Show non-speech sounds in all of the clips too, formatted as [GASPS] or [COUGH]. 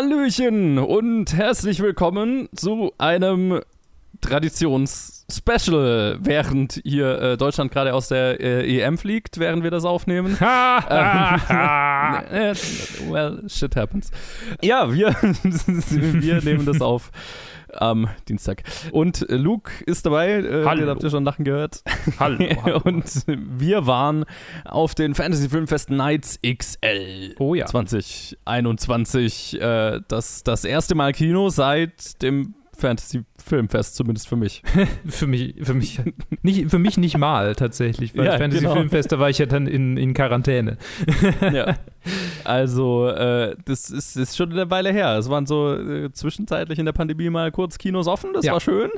Hallöchen und herzlich willkommen zu einem Traditions-Special, während hier äh, Deutschland gerade aus der äh, EM fliegt, während wir das aufnehmen. [LAUGHS] ähm, [LAUGHS] äh, well, shit happens. Ja, wir, [LAUGHS] wir nehmen das auf am Dienstag. Und äh, Luke ist dabei, äh, Hallo. den habt ihr schon lachen gehört. Hallo, [LAUGHS] hallo. Und wir waren auf den Fantasy Filmfest Nights XL. Oh ja. 2021. Äh, das, das erste Mal Kino seit dem Fantasy Filmfest, zumindest für mich. [LAUGHS] Für mich, für mich, nicht, für mich nicht mal tatsächlich, weil Ja, Fantasy genau. Filmfest, da war ich ja dann in, in Quarantäne. [LAUGHS] ja. [LAUGHS] Also, äh, das ist, ist schon eine Weile her. Es waren so äh, zwischenzeitlich in der Pandemie mal kurz Kinos offen, das Ja. war schön.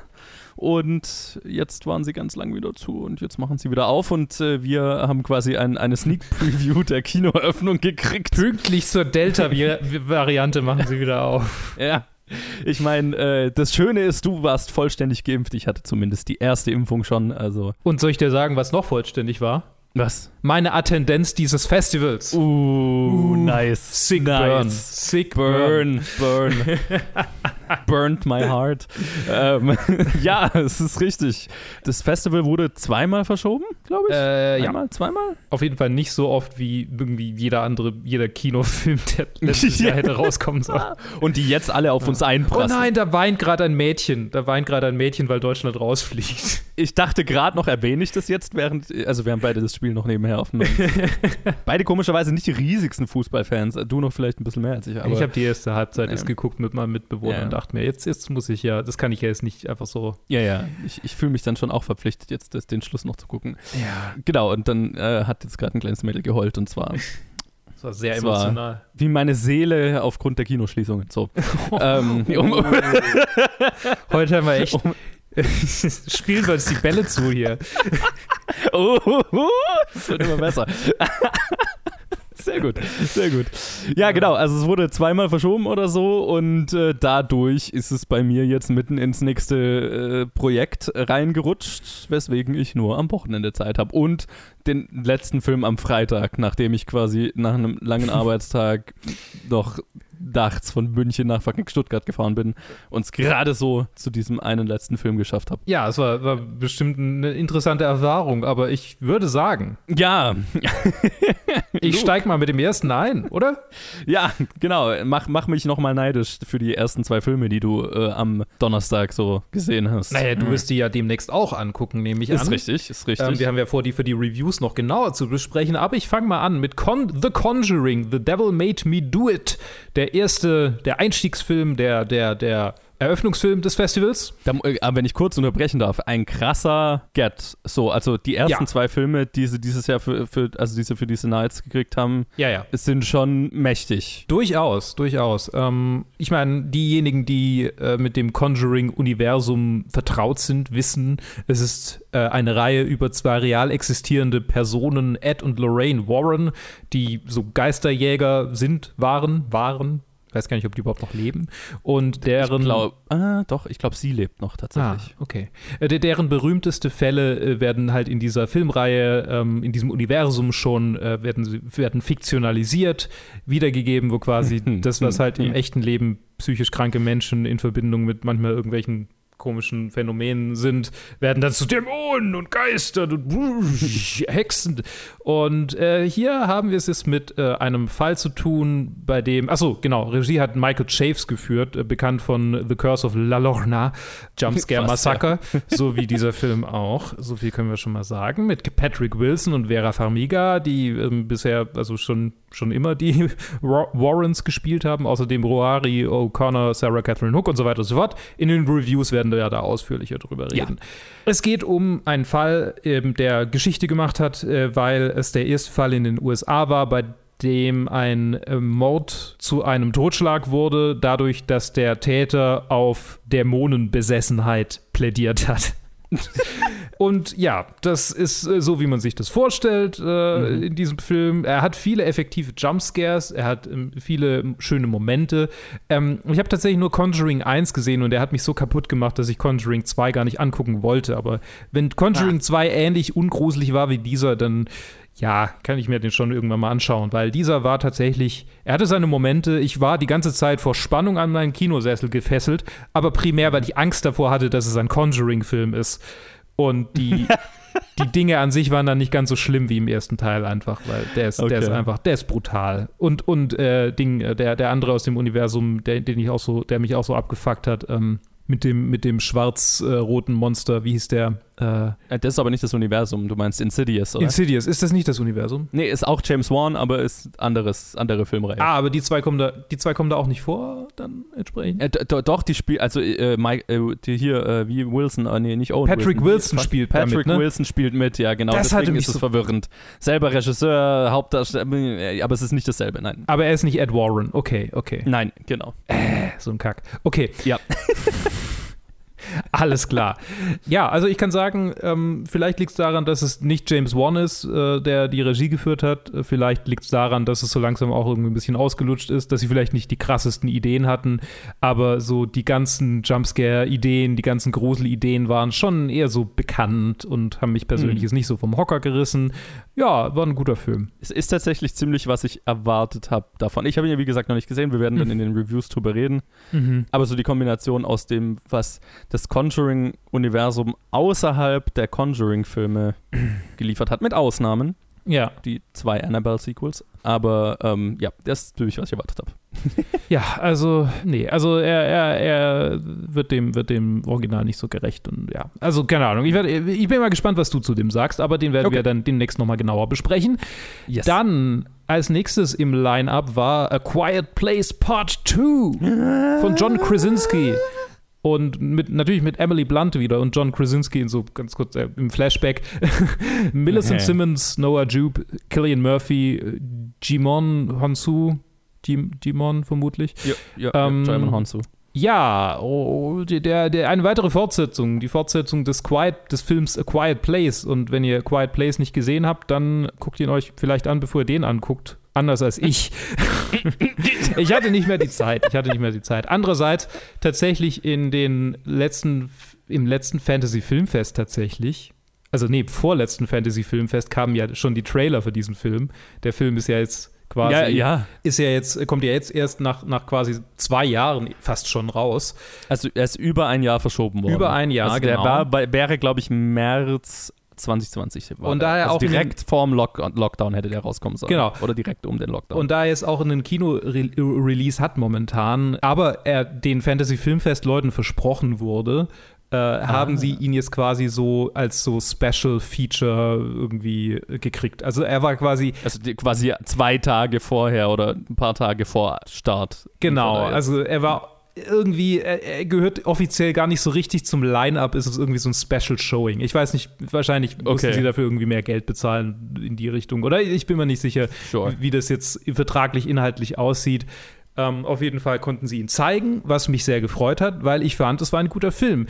Und jetzt waren sie ganz lang wieder zu und jetzt machen sie wieder auf und äh, wir haben quasi ein, eine Sneak Preview der Kinoeröffnung gekriegt. Pünktlich zur Delta-Variante machen sie wieder auf. Ja. Ich meine, äh, das Schöne ist, du warst vollständig geimpft. Ich hatte zumindest die erste Impfung schon. Also, Und soll ich dir sagen, was noch vollständig war? Was? Meine Attendenz dieses Festivals. Uh, nice. Sick nice. burn. Sick burn. Burn, burn. [LAUGHS] Burned my heart. ähm, [LAUGHS] ja, es ist richtig. Das Festival wurde zweimal verschoben, glaube ich. Äh, ja, Einmal, zweimal? auf jeden Fall nicht so oft wie irgendwie jeder andere, jeder Kinofilm, der letztes [LAUGHS] Jahr hätte rauskommen sollen. Und die jetzt alle auf uns Oh einprassen. nein, da weint gerade ein Mädchen. Da weint gerade ein Mädchen, weil Deutschland rausfliegt. Ich dachte gerade noch, erwähne ich das jetzt, während, also wir haben beide das Spiel noch nebenher aufgenommen. [LAUGHS] beide komischerweise nicht die riesigsten Fußballfans. Du noch vielleicht ein bisschen mehr als ich. Aber ich habe die erste Halbzeit Ja. erst geguckt mit meinem Mitbewohner Ja. und dachte mir, jetzt, jetzt muss ich ja, das kann ich ja jetzt nicht einfach so. ja, ja, ich, ich fühle mich dann schon auch verpflichtet, jetzt das, den Schluss noch zu gucken. Ja, Genau, und dann äh, hat jetzt gerade ein kleines Mädel geheult und zwar [LAUGHS] das war sehr Das war- emotional. wie meine Seele aufgrund der Kinoschließungen. So. [LAUGHS] ähm, um, Heute haben wir echt. [LAUGHS] Spielen wir uns die Bälle zu hier. [LAUGHS] oh, das wird immer besser. [LAUGHS] Sehr gut, sehr gut. Ja, genau. Also es wurde zweimal verschoben oder so und äh, dadurch ist es bei mir jetzt mitten ins nächste äh, Projekt reingerutscht, weswegen ich nur am Wochenende Zeit habe und den letzten Film am Freitag, nachdem ich quasi nach einem langen Arbeitstag noch nachts von München nach fucking Stuttgart gefahren bin und es gerade so zu diesem einen letzten Film geschafft habe. Ja, es war, war bestimmt eine interessante Erfahrung, aber ich würde sagen, Ja, ich steig mal mit dem ersten ein, oder? [LAUGHS] Ja, genau. Mach, mach mich nochmal neidisch für die ersten zwei Filme, die du äh, am Donnerstag so gesehen hast. Naja, du wirst die ja demnächst auch angucken, nehme ich Ist an. richtig, ist richtig. Ähm, wir haben ja vor, die für die Reviews noch genauer zu besprechen, aber ich fange mal an mit Con The Conjuring, The Devil Made Me Do It. Der erste, der Einstiegsfilm, der, der, der Eröffnungsfilm des Festivals. da, äh, aber wenn ich kurz unterbrechen darf, ein krasser Get. So, also die ersten Ja. zwei Filme, die sie dieses Jahr für, für, also diese für diese Nights gekriegt haben, Ja, ja. sind schon mächtig. Durchaus, durchaus. Ähm, ich meine, diejenigen, die äh, mit dem Conjuring-Universum vertraut sind, wissen, es ist äh, eine Reihe über zwei real existierende Personen, Ed und Lorraine Warren, die so Geisterjäger sind, waren, waren. Ich weiß gar nicht, ob die überhaupt noch leben. Und deren. Ich glaube, ah, doch, ich glaube, sie lebt noch Ah, tatsächlich. okay. Äh, der- deren berühmteste Fälle äh, werden halt in dieser Filmreihe, ähm, in diesem Universum schon, äh, werden, werden fiktionalisiert, wiedergegeben, wo quasi [LAUGHS] das, was halt im echten Leben psychisch kranke Menschen in Verbindung mit manchmal irgendwelchen komischen Phänomenen sind, werden dann zu Dämonen und Geistern und [LAUGHS] Hexen. Und äh, hier haben wir es jetzt mit äh, einem Fall zu tun, bei dem, achso, genau, Regie hat Michael Chaves geführt, äh, bekannt von The Curse of La Lorna, Jumpscare [LAUGHS] Fast, ja. Massacre, so wie dieser Film auch. So viel können wir schon mal sagen. Mit Patrick Wilson und Vera Farmiga, die ähm, bisher, also schon, schon immer die [LAUGHS] Wa- Warrens gespielt haben. Außerdem Roari, O'Connor, Sarah Catherine Hook und so weiter und so fort. In den Reviews werden wir ja da ausführlicher drüber Ja. reden. Es geht um einen Fall, ähm, der Geschichte gemacht hat, äh, weil es der erste Fall in den USA war, bei dem ein äh, Mord zu einem Totschlag wurde, dadurch, dass der Täter auf Dämonenbesessenheit plädiert hat. [LAUGHS] Und ja, das ist äh, so, wie man sich das vorstellt äh, mhm. in diesem Film. Er hat viele effektive Jumpscares, er hat ähm, viele schöne Momente. Ähm, ich habe tatsächlich nur Conjuring 1 gesehen und er hat mich so kaputt gemacht, dass ich Conjuring 2 gar nicht angucken wollte. Aber wenn Conjuring ah. 2 ähnlich ungruselig war wie dieser, dann ja, kann ich mir den schon irgendwann mal anschauen, weil dieser war tatsächlich, er hatte seine Momente, ich war die ganze Zeit vor Spannung an meinen Kinosessel gefesselt, aber primär, weil ich Angst davor hatte, dass es ein Conjuring-Film ist. Und die, [LAUGHS] die Dinge an sich waren dann nicht ganz so schlimm wie im ersten Teil einfach, weil der ist, okay. der ist einfach, der ist brutal. Und, und äh, Ding, äh, der, der andere aus dem Universum, der, den ich auch so, der mich auch so abgefuckt hat, ähm, mit dem, mit dem schwarz-roten Monster, wie hieß der? Äh, äh, das ist aber nicht das Universum, du meinst Insidious, oder? Insidious, ist das nicht das Universum? Nee, ist auch James Wan, aber ist anderes, andere Filmreihe. Ah, aber die zwei kommen da, die zwei kommen da auch nicht vor, dann entsprechend? Äh, doch, die spielen, also äh, Mike, äh, die hier, äh, wie Wilson, nee, nicht Owen Patrick Wilson, Wilson spielt Patrick damit, ne? Wilson spielt mit, ja, genau. Das Deswegen ist es so verwirrend. Selber Regisseur, Hauptdarsteller, aber es ist nicht dasselbe, nein. Aber er ist nicht Ed Warren, okay, okay. Nein, genau. Äh, so ein Kack. Okay. Ja. [LAUGHS] [LAUGHS] Alles klar. Ja, also ich kann sagen, ähm, vielleicht liegt es daran, dass es nicht James Wan ist, äh, der die Regie geführt hat. Äh, vielleicht liegt es daran, dass es so langsam auch irgendwie ein bisschen ausgelutscht ist, dass sie vielleicht nicht die krassesten Ideen hatten, aber so die ganzen Jumpscare-Ideen, die ganzen Grusel-Ideen waren schon eher so bekannt und haben mich persönlich mhm. jetzt nicht so vom Hocker gerissen. Ja, war ein guter Film. Es ist tatsächlich ziemlich, was ich erwartet habe davon. Ich habe ihn ja, wie gesagt, noch nicht gesehen. Wir werden dann mhm. in den Reviews drüber reden. Mhm. Aber so die Kombination aus dem, was das Conjuring-Universum außerhalb der Conjuring-Filme [CLEARS THROAT] geliefert hat, mit Ausnahmen. Ja. Die zwei Annabelle-Sequels. Aber ähm, ja, das ist natürlich, was ich erwartet habe. [LAUGHS] ja, also, nee, also er, er, er wird, dem, wird dem Original nicht so gerecht und ja. Also, keine Ahnung. Ich, werd, ich bin mal gespannt, was du zu dem sagst, aber den werden okay. wir dann demnächst nochmal genauer besprechen. Yes. Dann als nächstes im Line-Up war A Quiet Place Part 2 [GASPS] von John Krasinski. Und mit, natürlich mit Emily Blunt wieder und John Krasinski in so ganz kurz äh, im Flashback. [LAUGHS] Millicent okay. Simmons, Noah Jupe, Killian Murphy, Jimon Honsu, Jimon vermutlich. Ja, ja, ähm, ja Honsu. Ja, oh, der, der, eine weitere Fortsetzung, die Fortsetzung des, Quiet, des Films A Quiet Place. Und wenn ihr A Quiet Place nicht gesehen habt, dann guckt ihn euch vielleicht an, bevor ihr den anguckt anders als ich. [LAUGHS] ich hatte nicht mehr die Zeit. Ich hatte nicht mehr die Zeit. Andererseits tatsächlich in den letzten, im letzten Fantasy Filmfest tatsächlich, also nee, vorletzten Fantasy Filmfest kamen ja schon die Trailer für diesen Film. Der Film ist ja jetzt quasi, ja, ja. ist ja jetzt, kommt ja jetzt erst nach, nach quasi zwei Jahren fast schon raus. Also er ist über ein Jahr verschoben worden. Über ein Jahr, also genau. Der war, wäre, glaube ich, März 2020 war. Und daher also auch direkt vorm Lock Lockdown hätte der rauskommen sollen. Genau. Oder direkt um den Lockdown. Und da er es auch einen Kino-Release hat momentan, aber er den Fantasy Filmfest Leuten versprochen wurde, äh, ah. haben sie ihn jetzt quasi so als so Special Feature irgendwie gekriegt. Also er war quasi. Also quasi zwei Tage vorher oder ein paar Tage vor Start. Genau, also er war irgendwie, er, er, gehört offiziell gar nicht so richtig zum Line-Up, ist es irgendwie so ein Special Showing. Ich weiß nicht, wahrscheinlich okay. mussten sie dafür irgendwie mehr Geld bezahlen in die Richtung. Oder ich bin mir nicht sicher, sure. wie das jetzt vertraglich inhaltlich aussieht. Ähm, auf jeden Fall konnten sie ihn zeigen, was mich sehr gefreut hat, weil ich fand, es war ein guter Film.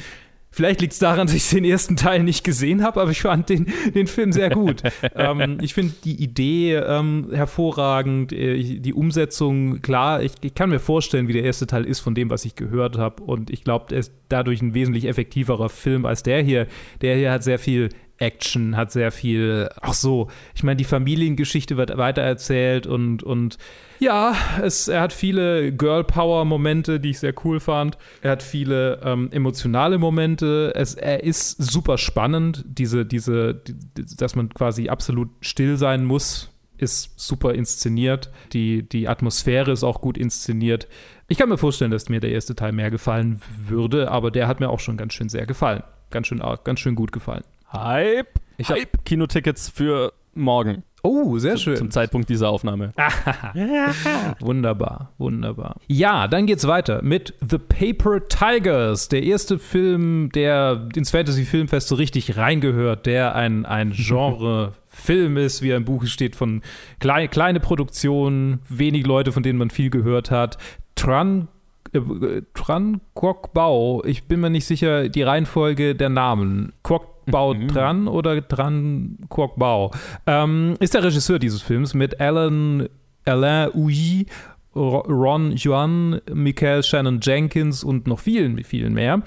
Vielleicht liegt es daran, dass ich den ersten Teil nicht gesehen habe, aber ich fand den, den Film sehr gut. [LAUGHS] ähm, ich finde die Idee ähm, hervorragend, äh, die Umsetzung, klar, ich, ich, kann mir vorstellen, wie der erste Teil ist von dem, was ich gehört habe. Und ich glaube, er ist dadurch ein wesentlich effektiverer Film als der hier. Der hier hat sehr viel Action, hat sehr viel, ach so, ich meine, die Familiengeschichte wird weitererzählt und, und ja, es, er hat viele Girl-Power-Momente, die ich sehr cool fand. Er hat viele ähm, emotionale Momente. Es, er ist super spannend. Diese, diese, die, dass man quasi absolut still sein muss, ist super inszeniert. Die, die Atmosphäre ist auch gut inszeniert. Ich kann mir vorstellen, dass mir der erste Teil mehr gefallen würde, aber der hat mir auch schon ganz schön sehr gefallen. Ganz schön, ganz schön gut gefallen. Hype. Ich habe Kinotickets für morgen. Oh, sehr schön. Zum Zeitpunkt dieser Aufnahme. [LAUGHS] wunderbar, wunderbar. Ja, dann geht's weiter mit The Paper Tigers, der erste Film, der ins Fantasy Filmfest so richtig reingehört, der ein, ein [LAUGHS] Genre Film ist, wie ein Buch steht, von klein, kleine Produktionen, wenig Leute, von denen man viel gehört hat. Tran äh, Tran Kwok Bao, ich bin mir nicht sicher, die Reihenfolge der Namen. Kwok Bao mhm. Tran oder Tran Kwok Bao. Ähm, ist der Regisseur dieses Films mit Alan, Alain Uyi Ron Yuan, Michael Shannon Jenkins und noch vielen, vielen mehr.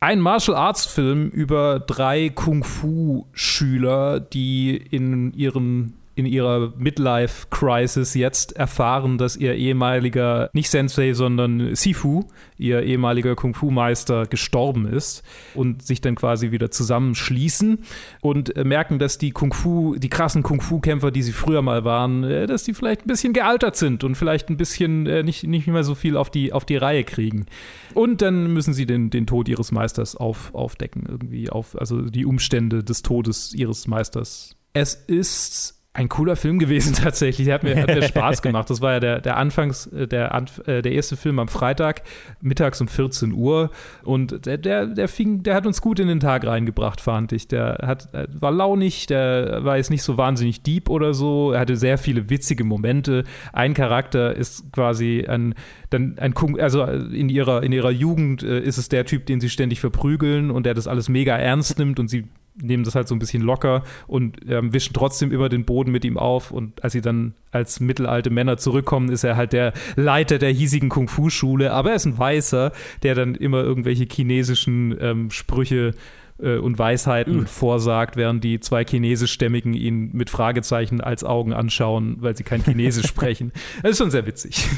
Ein Martial Arts Film über drei Kung Fu Schüler, die in ihren in ihrer Midlife-Crisis jetzt erfahren, dass ihr ehemaliger, nicht Sensei, sondern Sifu, ihr ehemaliger Kung-Fu-Meister, gestorben ist und sich dann quasi wieder zusammenschließen und äh, merken, dass die Kung-Fu, die krassen Kung-Fu-Kämpfer, die sie früher mal waren, äh, dass die vielleicht ein bisschen gealtert sind und vielleicht ein bisschen äh, nicht, nicht mehr so viel auf die, auf die Reihe kriegen. Und dann müssen sie den, den Tod ihres Meisters auf, aufdecken, irgendwie auf, also die Umstände des Todes ihres Meisters. Es ist ein cooler Film gewesen [LAUGHS] tatsächlich. Der hat mir, hat mir [LAUGHS] Spaß gemacht. Das war ja der, der Anfangs, äh, der, äh, der erste Film am Freitag, mittags um 14 Uhr. Und der, der, der fing, der hat uns gut in den Tag reingebracht, fand ich. Der hat, äh, war launig, der war jetzt nicht so wahnsinnig deep oder so. Er hatte sehr viele witzige Momente. Ein Charakter ist quasi ein, dann ein also in ihrer, in ihrer Jugend ist es der Typ, den sie ständig verprügeln und der das alles mega ernst nimmt und sie nehmen das halt so ein bisschen locker und ähm, wischen trotzdem über den Boden mit ihm auf. Und als sie dann als mittelalte Männer zurückkommen, ist er halt der Leiter der hiesigen Kung-Fu-Schule. Aber er ist ein Weißer, der dann immer irgendwelche chinesischen ähm, Sprüche äh, und Weisheiten mhm. vorsagt, während die zwei Chinesischstämmigen ihn mit Fragezeichen als Augen anschauen, weil sie kein Chinesisch [LAUGHS] sprechen. Das ist schon sehr witzig.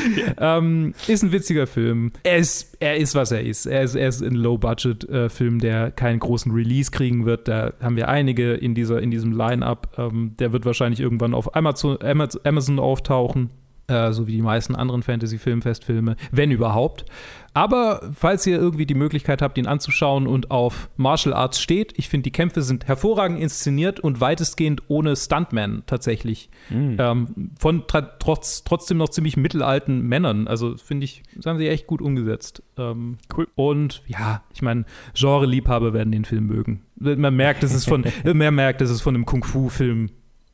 [LAUGHS] ähm, ist ein witziger Film. Er ist, er ist was er ist. Er ist, er ist ein Low-Budget-Film, der keinen großen Release kriegen wird. Da haben wir einige in, dieser, in diesem Line-Up. Ähm, der wird wahrscheinlich irgendwann auf Amazon, Amazon auftauchen. Äh, so wie die meisten anderen Fantasy-Filmfestfilme, wenn überhaupt. Aber falls ihr irgendwie die Möglichkeit habt, ihn anzuschauen und auf Martial Arts steht, ich finde, die Kämpfe sind hervorragend inszeniert und weitestgehend ohne Stuntman tatsächlich. Mhm. Ähm, von trotz, trotzdem noch ziemlich mittelalten Männern. Also finde ich, das haben sie echt gut umgesetzt. Ähm, cool. Und ja, ich meine, Genre-Liebhaber werden den Film mögen. Man merkt, es ist von, [LAUGHS] man merkt, es ist von einem Kung-Fu-Film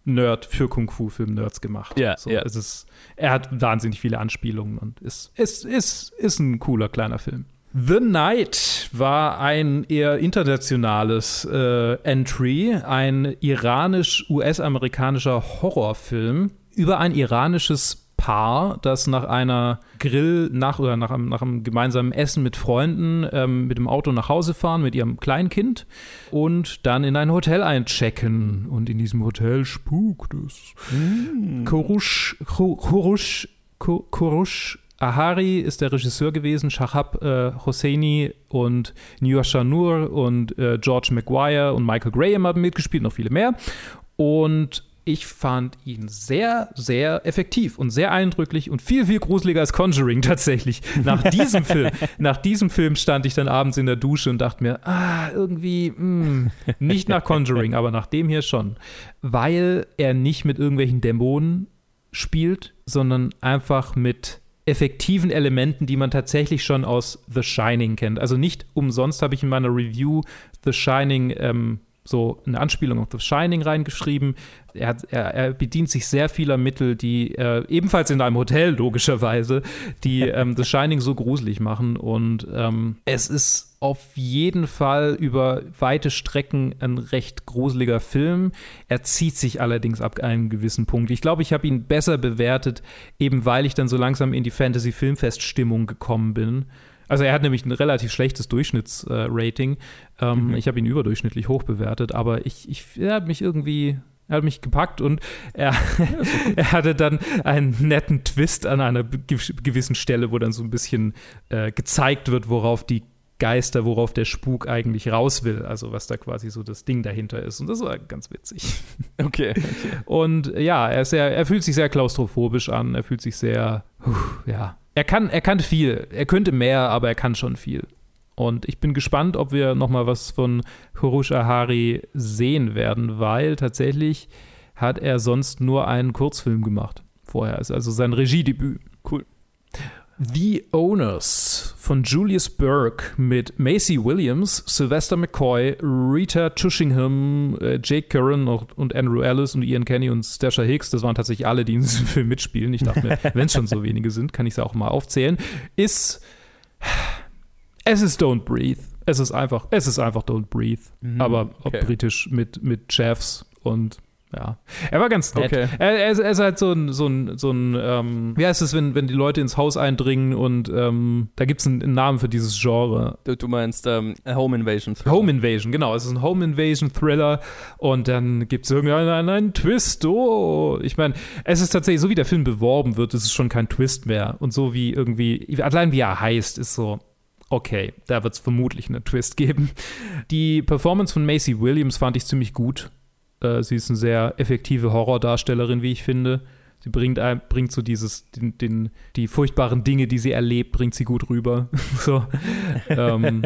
Nerd für Kung-Fu-Film-Nerds gemacht. Ja, so, ja. Es ist, er hat wahnsinnig viele Anspielungen und ist, ist, ist, ist ein cooler kleiner Film. The Night war ein eher internationales äh, Entry, ein iranisch-US-amerikanischer Horrorfilm über ein iranisches Paar, das nach einer Grill, nach oder nach einem, nach einem gemeinsamen Essen mit Freunden ähm, mit dem Auto nach Hause fahren mit ihrem Kleinkind und dann in ein Hotel einchecken. Und in diesem Hotel spukt es. Mm. Kurush, Kurush, Kurush Ahari ist der Regisseur gewesen, Shahab äh, Hosseini und Nyasha Nur und äh, George Maguire und Michael Graham haben mitgespielt, noch viele mehr. Und ich fand ihn sehr, sehr effektiv und sehr eindrücklich und viel, viel gruseliger als Conjuring tatsächlich. Nach diesem [LAUGHS] Film, nach diesem Film stand ich dann abends in der Dusche und dachte mir, ah, irgendwie, mh, hm, nicht nach Conjuring, aber nach dem hier schon. Weil er nicht mit irgendwelchen Dämonen spielt, sondern einfach mit effektiven Elementen, die man tatsächlich schon aus The Shining kennt. Also nicht umsonst habe ich in meiner Review The Shining ähm, so eine Anspielung auf The Shining reingeschrieben. Er, hat, er, er bedient sich sehr vieler Mittel, die äh, ebenfalls in einem Hotel logischerweise, die [LAUGHS] ähm, The Shining so gruselig machen. Und ähm, es ist auf jeden Fall über weite Strecken ein recht gruseliger Film. Er zieht sich allerdings ab einem gewissen Punkt. Ich glaube, ich habe ihn besser bewertet, eben weil ich dann so langsam in die Fantasy-Filmfest-Stimmung gekommen bin. Also er hat nämlich ein relativ schlechtes Durchschnittsrating. Äh, ähm, mhm. Ich habe ihn überdurchschnittlich hoch bewertet, aber ich, ich er hat mich irgendwie er hat mich gepackt und er, [LAUGHS] er hatte dann einen netten Twist an einer gewissen Stelle, wo dann so ein bisschen äh, gezeigt wird, worauf die Geister, worauf der Spuk eigentlich raus will. Also was da quasi so das Ding dahinter ist. Und das war ganz witzig. [LAUGHS] Okay. okay. Und ja, er, ist sehr, er fühlt sich sehr klaustrophobisch an. Er fühlt sich sehr, ja, er kann, er kann viel. Er könnte mehr, aber er kann schon viel. Und ich bin gespannt, ob wir noch mal was von Hurush Ahari sehen werden, weil tatsächlich hat er sonst nur einen Kurzfilm gemacht vorher. Ist also sein Regiedebüt. Cool. The Owners von Julius Burke mit Macy Williams, Sylvester McCoy, Rita Tushingham, äh, Jake Curran und Andrew Ellis und Ian Kenny und Stasha Hicks, das waren tatsächlich alle, die in diesem [LAUGHS] Film mitspielen. Ich dachte mir, [LAUGHS] wenn es schon so wenige sind, kann ich es auch mal aufzählen. Ist. Es ist Don't Breathe. Es ist einfach, es ist einfach Don't Breathe. Mhm, aber okay. britisch mit, mit Chefs und ja. Er war ganz nett. Okay. Er, er, ist, er ist halt so ein, so ein, so ein ähm, wie heißt es, wenn, wenn die Leute ins Haus eindringen und ähm, da gibt es einen, einen Namen für dieses Genre. Du, meinst ähm, Home Invasion. Thriller. Home Invasion, genau. Es ist ein Home Invasion Thriller und dann gibt es irgendeinen einen, einen Twist. Oh, ich meine, es ist tatsächlich, so wie der Film beworben wird, ist es schon kein Twist mehr. Und so wie irgendwie, allein wie er heißt, ist so, okay, da wird es vermutlich einen Twist geben. Die Performance von Macy Williams fand ich ziemlich gut. Äh, sie ist eine sehr effektive Horrordarstellerin, wie ich finde. Sie bringt, bringt so dieses, den, den, die furchtbaren Dinge, die sie erlebt, bringt sie gut rüber. [LAUGHS] so. ähm,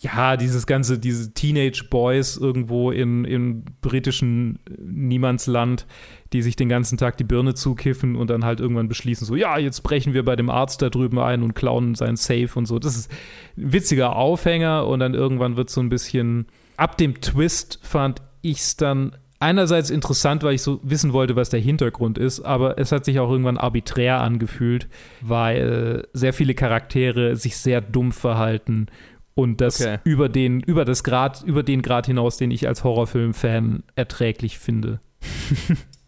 ja, dieses ganze, diese Teenage Boys irgendwo in, im britischen Niemandsland, die sich den ganzen Tag die Birne zukiffen und dann halt irgendwann beschließen, so, ja, jetzt brechen wir bei dem Arzt da drüben ein und klauen sein Safe und so. Das ist ein witziger Aufhänger und dann irgendwann wird so ein bisschen, ab dem Twist fand ich es dann einerseits interessant, weil ich so wissen wollte, was der Hintergrund ist, aber es hat sich auch irgendwann arbiträr angefühlt, weil sehr viele Charaktere sich sehr dumm verhalten und das Okay. über den über das Grad über den Grad hinaus, den ich als Horrorfilm-Fan erträglich finde. [LAUGHS]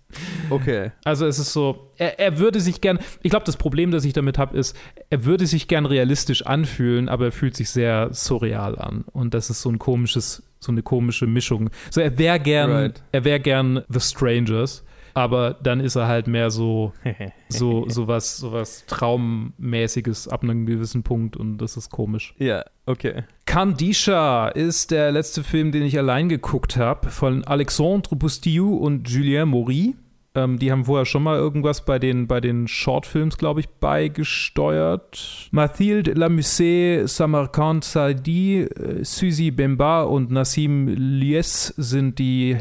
Okay. Also es ist so, er, er würde sich gern, ich glaube, das Problem, das ich damit habe, ist, er würde sich gern realistisch anfühlen, aber er fühlt sich sehr surreal an. Und das ist so ein komisches, so eine komische Mischung. So, er wäre gern, Right. er wäre gern The Strangers, aber dann ist er halt mehr so, [LAUGHS] so, so was, so was Traummäßiges ab einem gewissen Punkt und das ist komisch. Ja, okay. Kandisha ist der letzte Film, den ich allein geguckt habe, von Alexandre Boustillou und Julien Maury. Ähm, die haben vorher schon mal irgendwas bei den, bei den Shortfilms, glaube ich, beigesteuert. Mathilde Lamusset, Samarkand Saidi, äh, Suzy Bemba und Nassim Lies sind die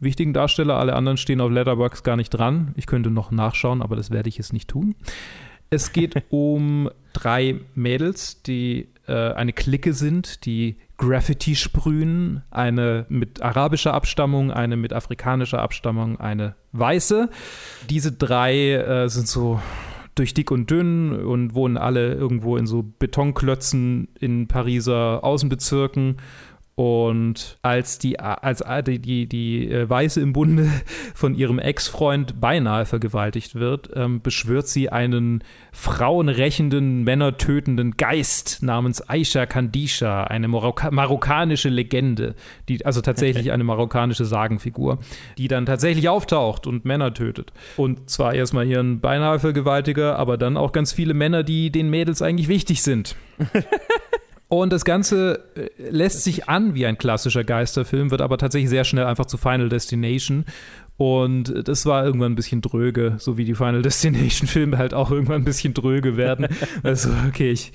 wichtigen Darsteller. Alle anderen stehen auf Letterboxd gar nicht dran. Ich könnte noch nachschauen, aber das werde ich jetzt nicht tun. Es geht [LAUGHS] um drei Mädels, die äh, eine Clique sind, die Graffiti sprühen. Eine mit arabischer Abstammung, eine mit afrikanischer Abstammung, eine weiße. Diese drei äh, sind so durch dick und dünn und wohnen alle irgendwo in so Betonklötzen in Pariser Außenbezirken. Und als die, als die, die, die äh, Weiße im Bunde [LAUGHS] von ihrem Ex-Freund beinahe vergewaltigt wird, ähm, beschwört sie einen frauenrächenden, männertötenden Geist namens Aisha Kandisha, eine Marokka marokkanische Legende, die, also tatsächlich eine marokkanische Sagenfigur, die dann tatsächlich auftaucht und Männer tötet. Und zwar erstmal ihren beinahe Vergewaltiger, aber dann auch ganz viele Männer, die den Mädels eigentlich wichtig sind. [LAUGHS] Und das Ganze äh, lässt sich an wie ein klassischer Geisterfilm, wird aber tatsächlich sehr schnell einfach zu Final Destination. Und das war irgendwann ein bisschen dröge, so wie die Final [LAUGHS] Destination-Filme halt auch irgendwann ein bisschen dröge werden. [LAUGHS] Also, okay, ich,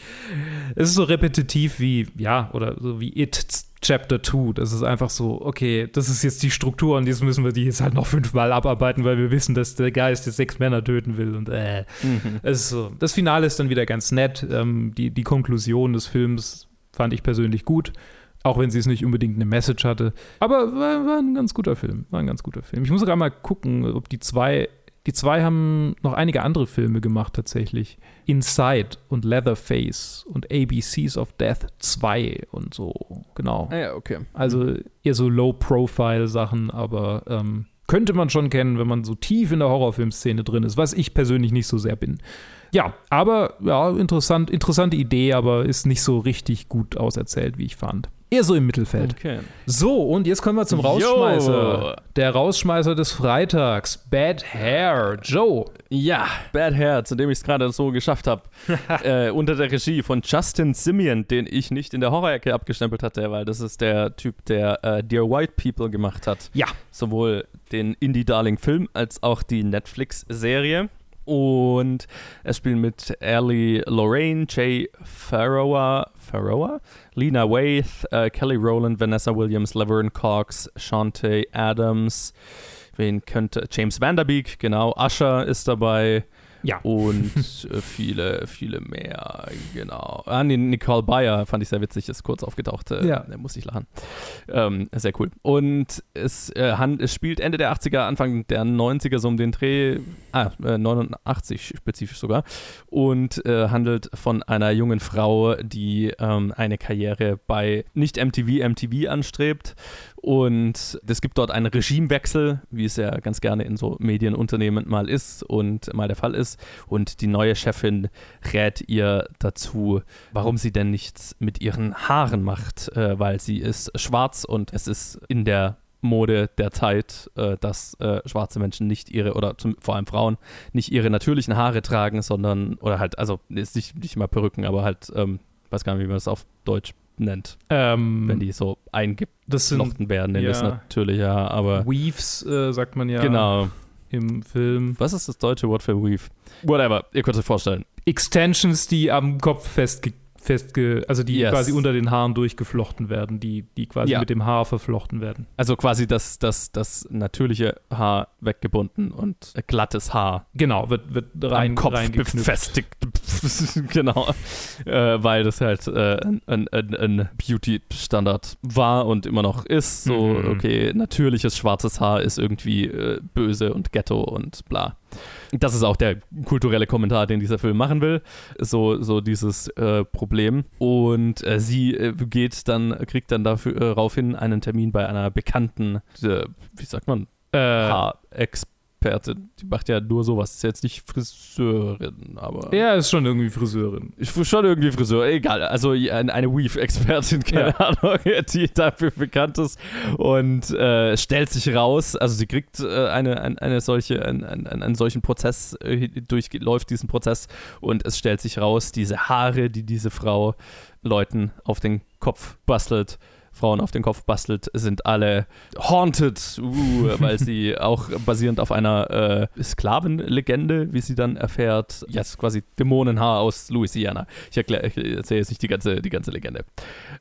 es ist so repetitiv wie, ja, oder so wie It Chapter 2. Das ist einfach so, okay, das ist jetzt die Struktur und jetzt müssen wir die jetzt halt noch fünfmal abarbeiten, weil wir wissen, dass der Geist jetzt sechs Männer töten will. Und äh, ist so. Das Finale ist dann wieder ganz nett. Ähm, die, die Konklusion des Films fand ich persönlich gut. Auch wenn sie es nicht unbedingt eine Message hatte. Aber war, war ein ganz guter Film. War ein ganz guter Film. Ich muss sogar mal gucken, ob die zwei. Die zwei haben noch einige andere Filme gemacht, tatsächlich. Inside und Leatherface und ABCs of Death 2 und so. Genau. Ah ja, okay. Also eher so Low-Profile-Sachen, aber ähm, könnte man schon kennen, wenn man so tief in der Horrorfilmszene drin ist, was ich persönlich nicht so sehr bin. Ja, aber ja, interessant, interessante Idee, aber ist nicht so richtig gut auserzählt, wie ich fand. Eher so im Mittelfeld. Okay. So, und jetzt kommen wir zum. Rausschmeißer. Der Rausschmeißer des Freitags. Bad Hair. Joe. Ja, Bad Hair, zu dem ich es gerade so geschafft habe. [LAUGHS] äh, unter der Regie von Justin Simeon, den ich nicht in der Horror-Ecke abgestempelt hatte, weil das ist der Typ, der äh, Dear White People gemacht hat. Ja. Sowohl den Indie-Darling-Film als auch die Netflix-Serie. Und er spielt mit Ellie Lorraine, Jay Farrower, Farrower, Lena Waith, äh, Kelly Rowland, Vanessa Williams, Laverne Cox, Shantae Adams, wen könnte, James Vanderbeek, genau, Usher ist dabei Ja. Und äh, viele, viele mehr, genau. Ah, nee, Nicole Bayer fand ich sehr witzig, ist kurz aufgetaucht. Äh, Ja. Da muss ich lachen. Ähm, sehr cool. Und es, äh, hand, es spielt Ende der 80er, Anfang der 90er, so um den Dreh, ah, äh, 89 spezifisch sogar. Und äh, handelt von einer jungen Frau, die ähm, eine Karriere bei nicht MTV, MTV anstrebt. Und es gibt dort einen Regimewechsel, wie es ja ganz gerne in so Medienunternehmen mal ist und mal der Fall ist. Und die neue Chefin rät ihr dazu, warum sie denn nichts mit ihren Haaren macht, äh, weil sie ist schwarz und es ist in der Mode der Zeit, äh, dass äh, schwarze Menschen nicht ihre, oder zum, vor allem Frauen, nicht ihre natürlichen Haare tragen, sondern, oder halt, also nicht, nicht mal Perücken, aber halt, ähm, weiß gar nicht, wie man das auf Deutsch nennt, Ähm, wenn die so eingeflochten das sind werden ja. Natürliche, ja, aber Weaves, äh, sagt man ja genau. im Film. Was ist das deutsche Wort für Weave? Whatever, ihr könnt euch vorstellen. Extensions, die am Kopf festge festge also die Yes. quasi unter den Haaren durchgeflochten werden, die, die quasi Ja. mit dem Haar verflochten werden. Also quasi das, das, das natürliche Haar weggebunden und glattes Haar Genau, wird, wird rein, am Kopf befestigt. [LAUGHS] genau. Äh, weil das halt äh, ein, ein, ein Beauty-Standard war und immer noch ist. So, Mhm. okay, natürliches schwarzes Haar ist irgendwie äh, böse und Ghetto und bla. Das ist auch der kulturelle Kommentar, den dieser Film machen will. So, so dieses äh, Problem. Und äh, sie äh, geht dann, kriegt dann dafür, äh, daraufhin einen Termin bei einer bekannten, äh, wie sagt man, Äh, Haarexpertin. Die macht ja nur sowas. Ist jetzt nicht Friseurin, aber. er ist schon irgendwie Friseurin. Ich schon irgendwie Friseur, egal. Also ein- eine Weave-Expertin, [LAUGHS] keine Ja. Ahnung, die dafür bekannt ist und äh, stellt sich raus. Also sie kriegt äh, eine, ein- eine solche, einen, einen, einen solchen Prozess, äh, durchläuft diesen Prozess und es stellt sich raus, diese Haare, die diese Frau Leuten auf den Kopf bastelt, Frauen auf den Kopf bastelt, sind alle haunted, uh, [LAUGHS] weil sie auch basierend auf einer äh, Sklavenlegende, wie sie dann erfährt, jetzt quasi Dämonenhaar aus Louisiana. Ich, erklär, ich erzähle jetzt nicht die ganze, die ganze Legende.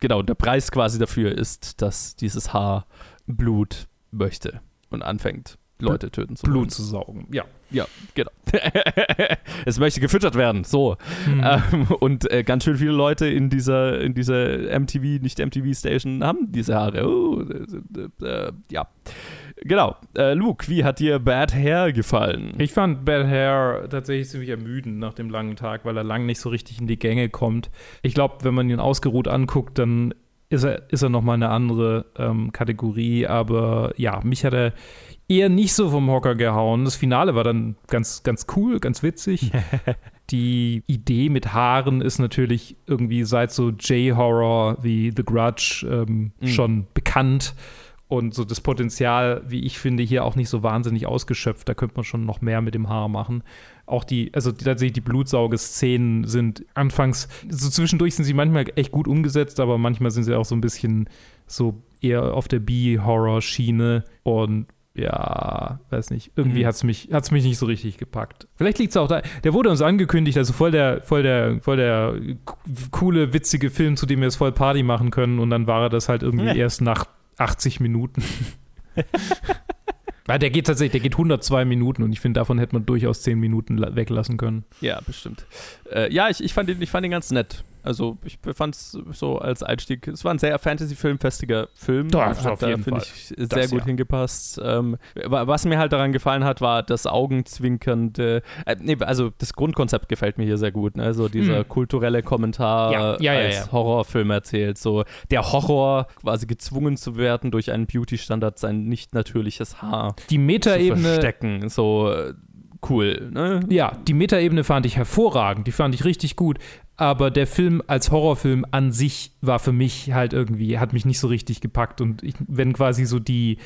Genau, der Preis quasi dafür ist, dass dieses Haar Blut möchte und anfängt, Leute töten zu wollen. Blut zu saugen. Ja. Ja, genau. [LAUGHS] es möchte gefüttert werden, so. Mhm. Ähm, und äh, ganz schön viele Leute in dieser, in dieser MTV, nicht MTV-Station haben diese Haare. Oh, äh, äh, ja. Genau. Äh, Luke, wie hat dir Bad Hair gefallen? Ich fand Bad Hair tatsächlich ziemlich ermüdend nach dem langen Tag, weil er lang nicht so richtig in die Gänge kommt. Ich glaube, wenn man ihn ausgeruht anguckt, dann ist er, ist er nochmal eine andere ähm, Kategorie. Aber ja, mich hat er eher nicht so vom Hocker gehauen. Das Finale war dann ganz, ganz cool, ganz witzig. [LAUGHS] Die Idee mit Haaren ist natürlich irgendwie seit so J-Horror wie The Grudge ähm, Mhm. schon bekannt. Und so das Potenzial, wie ich finde, hier auch nicht so wahnsinnig ausgeschöpft. Da könnte man schon noch mehr mit dem Haar machen. Auch die, also tatsächlich die Blutsauge-Szenen sind anfangs, so zwischendurch sind sie manchmal echt gut umgesetzt, aber manchmal sind sie auch so ein bisschen so eher auf der B-Horror-Schiene. Und ja, weiß nicht, irgendwie Mhm. hat's mich, hat's mich nicht so richtig gepackt. Vielleicht liegt es auch da, der wurde uns angekündigt, also voll der, voll der, voll der coole, witzige Film, zu dem wir jetzt voll Party machen können und dann war er das halt irgendwie Ja. erst nach 80 Minuten. [LAUGHS] Ja, der geht tatsächlich, der geht 102 Minuten und ich finde, davon hätte man durchaus 10 Minuten la- weglassen können. Ja, bestimmt. Äh, ja, ich, ich, fand ihn, ich fand ihn ganz nett. Also ich fand es so als Einstieg, es war ein sehr Fantasy-Film-festiger Film. Das Hat auf da, finde ich, sehr Das gut ja. hingepasst. Ähm, wa- was mir halt daran gefallen hat, war das augenzwinkernde, äh, nee, also das Grundkonzept gefällt mir hier sehr gut. Ne? So dieser Mhm. kulturelle Kommentar Ja, ja, als. Horrorfilm erzählt. So der Horror quasi gezwungen zu werden, durch einen Beauty-Standard sein nicht natürliches Haar Die zu Metaebene, verstecken. So äh, cool, ne? ja, die Metaebene fand ich hervorragend, die fand ich richtig gut. Aber der Film als Horrorfilm an sich war für mich halt irgendwie, hat mich nicht so richtig gepackt. Und ich, wenn quasi so die,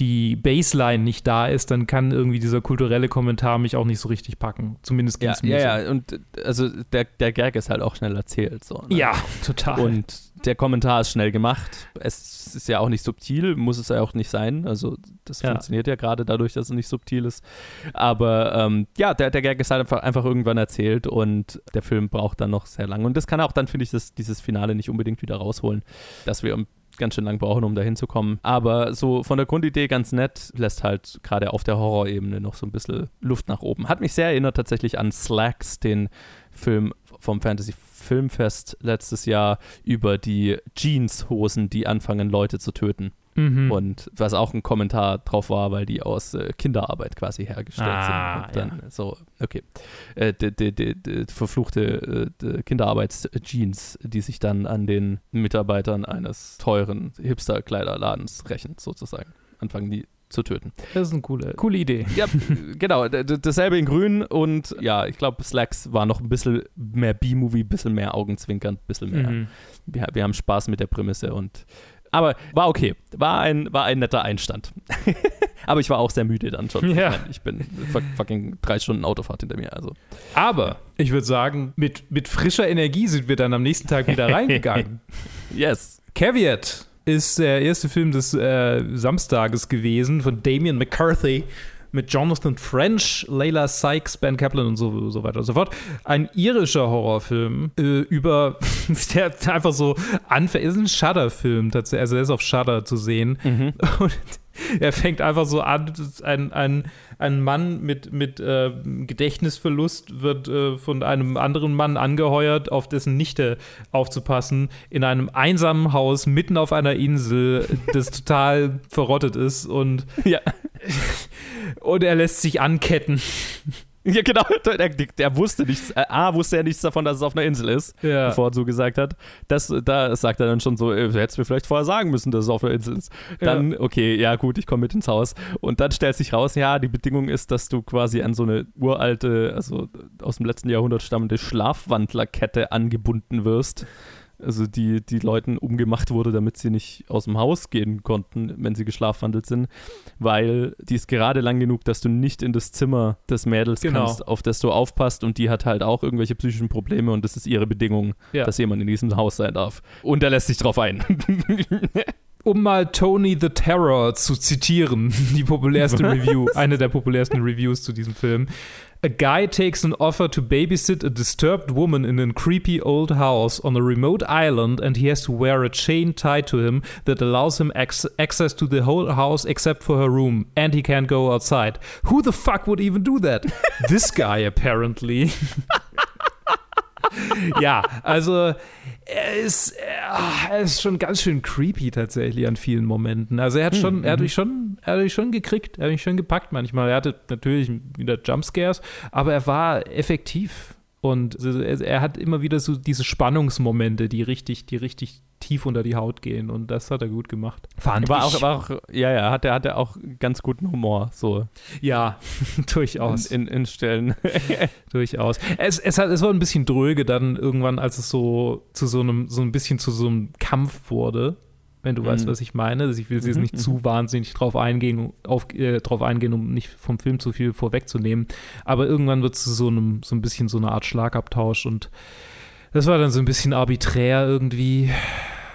die Baseline nicht da ist, dann kann irgendwie dieser kulturelle Kommentar mich auch nicht so richtig packen. Zumindest ging Ja, es mir ja, so. ja, und also der, der Gag ist halt auch schnell erzählt. So, ne? Ja, total. Und der Kommentar ist schnell gemacht. Es ist ja auch nicht subtil, muss es ja auch nicht sein. Also das Ja. funktioniert ja gerade dadurch, dass es nicht subtil ist. Aber ähm, ja, der, der Gag ist halt einfach, einfach irgendwann erzählt und der Film braucht dann noch sehr lange. Und das kann auch dann, finde ich, das, dieses Finale nicht unbedingt wieder rausholen, dass wir ganz schön lang brauchen, um da hinzukommen. Aber so von der Grundidee ganz nett, lässt halt gerade auf der Horrorebene noch so ein bisschen Luft nach oben. Hat mich sehr erinnert tatsächlich an Slacks, den Film vom Fantasy Filmfest letztes Jahr über die Jeanshosen, die anfangen, Leute zu töten. Mhm. Und was auch ein Kommentar drauf war, weil die aus äh, Kinderarbeit quasi hergestellt ah, sind. Und dann ja. so, okay. Äh, die, die, die, verfluchte äh, Kinderarbeitsjeans, die sich dann an den Mitarbeitern eines teuren Hipster-Kleiderladens rächen, sozusagen. Anfangen die zu töten. Das ist eine coole, coole Idee. Ja, [LAUGHS] genau. Dasselbe in grün und ja, ich glaube, Slacks war noch ein bisschen mehr B-Movie, ein bisschen mehr Augenzwinkern, ein bisschen mehr. Mhm. Wir, wir haben Spaß mit der Prämisse und aber war okay. War ein, war ein netter Einstand. [LAUGHS] aber ich war auch sehr müde dann schon. Ja. Ich bin fucking drei Stunden Autofahrt hinter mir. Also. Aber ich würde sagen, mit, mit frischer Energie sind wir dann am nächsten Tag wieder [LAUGHS] reingegangen. yes. Caveat ist der erste Film des äh, Samstages gewesen von Damien McCarthy mit Jonathan French, Layla Sykes, Ben Kaplan und so, so weiter und so fort. Ein irischer Horrorfilm äh, über, [LAUGHS] der einfach so anfängt, ist ein Shudder-Film tatsächlich, also er ist auf Shudder zu sehen. Mhm. [LAUGHS] Und [LAUGHS] er fängt einfach so an, ein, ein, ein Mann mit, mit äh, Gedächtnisverlust wird äh, von einem anderen Mann angeheuert, auf dessen Nichte aufzupassen, in einem einsamen Haus mitten auf einer Insel, das [LAUGHS] total verrottet ist und, ja. [LAUGHS] und er lässt sich anketten. Ja, genau. Der, der wusste nichts. Äh, A, wusste er nichts davon, dass es auf einer Insel ist, ja. bevor er so gesagt hat. Das, da sagt er dann schon so, äh, hättest mir vielleicht vorher sagen müssen, dass es auf einer Insel ist. Dann, ja. okay, ja gut, ich komme mit ins Haus. Und dann stellt sich raus, ja, die Bedingung ist, dass du quasi an so eine uralte, also aus dem letzten Jahrhundert stammende Schlafwandlerkette angebunden wirst also die, die Leuten umgemacht wurde, damit sie nicht aus dem Haus gehen konnten, wenn sie geschlafwandelt sind, weil die ist gerade lang genug, dass du nicht in das Zimmer des Mädels genau. kannst, auf das du aufpasst und die hat halt auch irgendwelche psychischen Probleme und das ist ihre Bedingung, ja. dass jemand in diesem Haus sein darf. Und er lässt sich drauf ein. [LAUGHS] um mal Tony the Terror zu zitieren, die populärste [LAUGHS] Was? Review, eine der populärsten Reviews zu diesem Film. A guy takes an offer to babysit a disturbed woman in a creepy old house on a remote island, and he has to wear a chain tied to him that allows him ac access to the whole house except for her room, and he can't go outside. Who the fuck would even do that? [LAUGHS] this guy, apparently. [LAUGHS] ja, also er ist, er ist schon ganz schön creepy tatsächlich an vielen Momenten. Also er hat schon, mhm. er hat mich schon, er hat mich schon gekriegt, er hat mich schon gepackt manchmal. Er hatte natürlich wieder Jumpscares, aber er war effektiv. Und er hat immer wieder so diese Spannungsmomente, die richtig, die richtig tief unter die Haut gehen. Und das hat er gut gemacht. Fand war ich. Auch, war auch, ja, ja, hat er, hat er auch ganz guten Humor. So. Ja, [LAUGHS] durchaus. In, in, in Stellen. [LAUGHS] durchaus. Es, es, hat, es war ein bisschen dröge dann irgendwann, als es so zu so einem, so ein bisschen zu so einem Kampf wurde wenn du mhm. weißt, was ich meine. Also ich will jetzt mhm. nicht zu wahnsinnig drauf eingehen, auf, äh, drauf eingehen, um nicht vom Film zu viel vorwegzunehmen. Aber irgendwann wird es so, einem, so ein bisschen so eine Art Schlagabtausch und das war dann so ein bisschen arbiträr irgendwie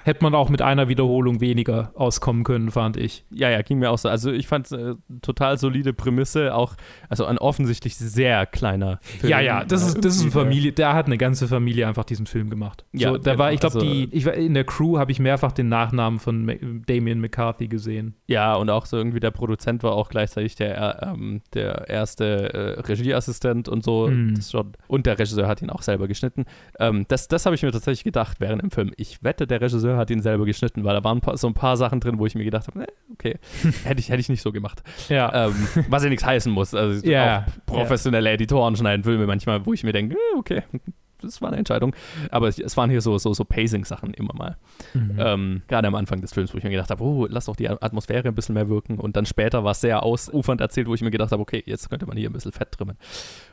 hätte man auch mit einer Wiederholung weniger auskommen können, fand ich. Ja, ja, ging mir auch so. Also ich fand es äh, total solide Prämisse, auch also ein offensichtlich sehr kleiner Film. Ja, ja, das ist, das ist eine Familie, da hat eine ganze Familie einfach diesen Film gemacht. Ja, so, da genau, war, ich glaube, also, die, ich war in der Crew habe ich mehrfach den Nachnamen von Damien McCarthy gesehen. Ja, und auch so irgendwie der Produzent war auch gleichzeitig der, ähm, der erste äh, Regieassistent und so. Mm. Schon, und der Regisseur hat ihn auch selber geschnitten. Ähm, das das habe ich mir tatsächlich gedacht während dem Film. Ich wette, der Regisseur hat ihn selber geschnitten, weil da waren so ein paar Sachen drin, wo ich mir gedacht habe, okay, [LAUGHS] hätte ich, hätte ich nicht so gemacht. Ja. Ähm, was ja nichts heißen muss. Also ja. auch professionelle Editoren schneiden Filme manchmal, wo ich mir denke, äh, okay, das war eine Entscheidung. Aber es waren hier so, so, so Pacing-Sachen immer mal. Mhm. Ähm, gerade am Anfang des Films, wo ich mir gedacht habe, oh, lass doch die Atmosphäre ein bisschen mehr wirken. Und dann später war es sehr ausufernd erzählt, wo ich mir gedacht habe, okay, jetzt könnte man hier ein bisschen Fett trimmen.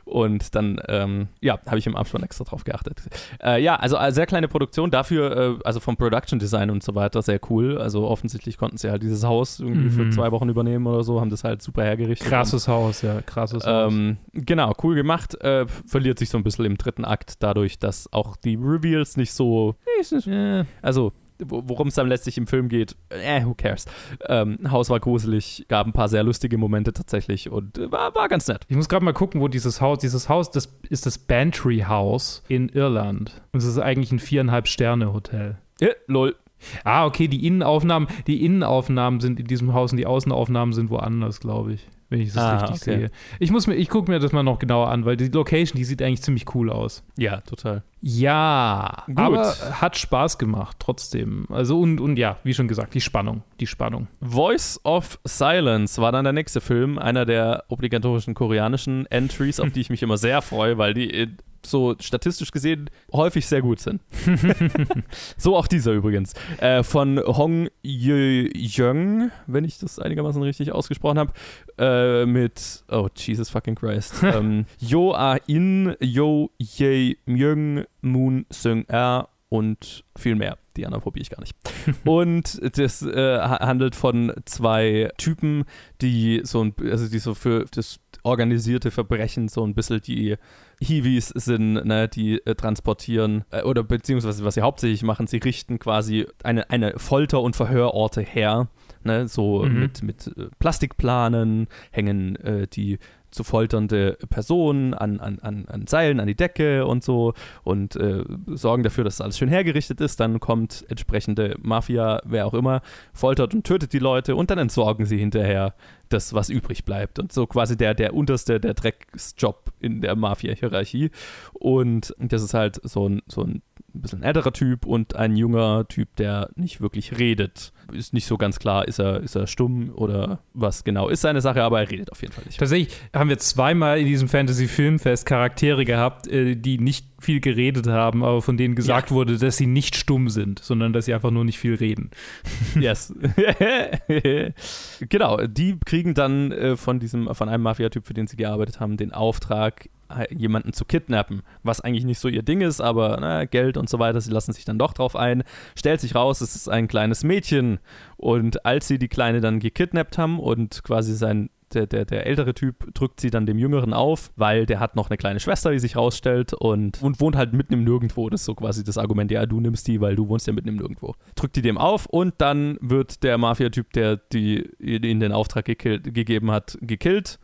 Und dann, ähm, ja, habe ich im Abspann extra drauf geachtet. Äh, ja, also äh, sehr kleine Produktion, dafür, äh, also vom Production Design und so weiter, sehr cool. Also offensichtlich konnten sie halt dieses Haus irgendwie mhm. für zwei Wochen übernehmen oder so, haben das halt super hergerichtet. Krasses Haus, ja, krasses Haus. Ähm, genau, cool gemacht. Äh, verliert sich so ein bisschen im dritten Akt dadurch, dass auch die Reveals nicht so, also worum es dann letztlich im Film geht, äh, who cares. Ähm, Haus war gruselig, gab ein paar sehr lustige Momente tatsächlich und äh, war, war ganz nett. Ich muss gerade mal gucken, wo dieses Haus, dieses Haus, das ist das Bantry House in Irland. Und es ist eigentlich ein viereinhalb Sterne Hotel. Ja, lol. Ah, okay, die Innenaufnahmen, die Innenaufnahmen sind in diesem Haus und die Außenaufnahmen sind woanders, glaube ich wenn ich das ah, richtig okay. sehe. Ich muss mir, ich gucke mir das mal noch genauer an, weil die Location, die sieht eigentlich ziemlich cool aus. Ja, total. Ja, Gut. aber hat Spaß gemacht trotzdem. Also und, und ja, wie schon gesagt, die Spannung, die Spannung. Voice of Silence war dann der nächste Film, einer der obligatorischen koreanischen Entries, auf die ich mich immer sehr freue, weil die so statistisch gesehen häufig sehr gut sind. [LAUGHS] so auch dieser übrigens. Äh, von Hong Ye-Young, wenn ich das einigermaßen richtig ausgesprochen habe, äh, mit, oh Jesus fucking Christ, [LAUGHS] ähm, Yo A-In, Yo Ye Myung, Moon Seung Er und viel mehr. Die anderen probiere ich gar nicht. [LAUGHS] und das äh, handelt von zwei Typen, die so ein, also die so für das organisierte Verbrechen so ein bisschen die Hiwis sind, ne, die äh, transportieren äh, oder beziehungsweise was sie hauptsächlich machen, sie richten quasi eine, eine Folter- und Verhörorte her. Ne, so mhm. mit, mit äh, Plastikplanen hängen äh, die zu folternde Personen an, an, an, an Seilen an die Decke und so und äh, sorgen dafür, dass alles schön hergerichtet ist. Dann kommt entsprechende Mafia, wer auch immer, foltert und tötet die Leute und dann entsorgen sie hinterher das, was übrig bleibt. Und so quasi der, der unterste, der Drecksjob in der Mafia-Hierarchie. Und das ist halt so ein, so ein bisschen älterer Typ und ein junger Typ, der nicht wirklich redet. Ist nicht so ganz klar, ist er, ist er stumm oder was genau ist seine Sache, aber er redet auf jeden Fall nicht. Tatsächlich haben wir zweimal in diesem Fantasy-Filmfest Charaktere gehabt, äh, die nicht viel geredet haben, aber von denen gesagt ja. wurde, dass sie nicht stumm sind, sondern dass sie einfach nur nicht viel reden. [LAUGHS] [LAUGHS] Yes. [LAUGHS] genau, die kriegen dann äh, von diesem, von einem Mafia-Typ, für den sie gearbeitet haben, den Auftrag, jemanden zu kidnappen, was eigentlich nicht so ihr Ding ist, aber na, Geld und so weiter, sie lassen sich dann doch drauf ein. Stellt sich raus, es ist ein kleines Mädchen und als sie die Kleine dann gekidnappt haben und quasi sein der, der, der ältere Typ drückt sie dann dem Jüngeren auf, weil der hat noch eine kleine Schwester, wie sich rausstellt, und, und wohnt halt mitten im Nirgendwo. Das ist so quasi das Argument, ja, du nimmst die, weil du wohnst ja mitten im Nirgendwo. Drückt die dem auf und dann wird der Mafia-Typ, der die in den Auftrag gekillt, gegeben hat, gekillt.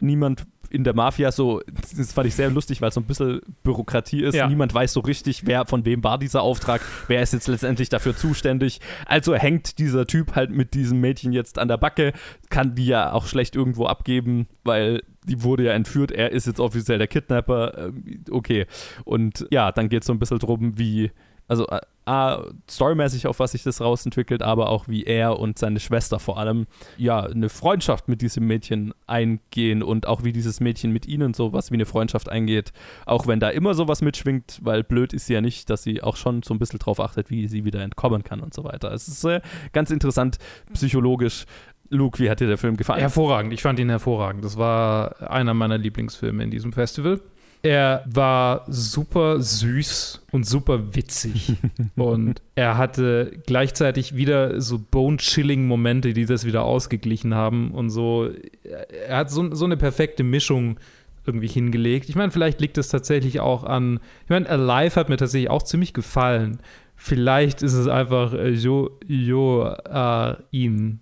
Niemand in der Mafia so, das fand ich sehr lustig, weil es so ein bisschen Bürokratie ist. Ja. Niemand weiß so richtig, wer von wem war dieser Auftrag, wer ist jetzt letztendlich dafür zuständig. Also hängt dieser Typ halt mit diesem Mädchen jetzt an der Backe, kann die ja auch schlecht irgendwo abgeben, weil die wurde ja entführt, er ist jetzt offiziell der Kidnapper. Ähm, okay. Und ja, dann geht es so ein bisschen drum, wie also äh, A, storymäßig auf was sich das rausentwickelt, aber auch wie er und seine Schwester vor allem ja eine Freundschaft mit diesem Mädchen eingehen und auch wie dieses Mädchen mit ihnen sowas wie eine Freundschaft eingeht, auch wenn da immer sowas mitschwingt, weil blöd ist sie ja nicht, dass sie auch schon so ein bisschen drauf achtet, wie sie wieder entkommen kann und so weiter. Es ist äh, ganz interessant psychologisch. Luke, wie hat dir der Film gefallen? Hervorragend, ich fand ihn hervorragend. Das war einer meiner Lieblingsfilme in diesem Festival. Er war super süß und super witzig. [LAUGHS] und er hatte gleichzeitig wieder so Bone-Chilling-Momente, die das wieder ausgeglichen haben. Und so, er hat so, so eine perfekte Mischung irgendwie hingelegt. Ich meine, vielleicht liegt es tatsächlich auch an. Ich meine, Alive hat mir tatsächlich auch ziemlich gefallen. Vielleicht ist es einfach äh, Jo, jo äh, ihm,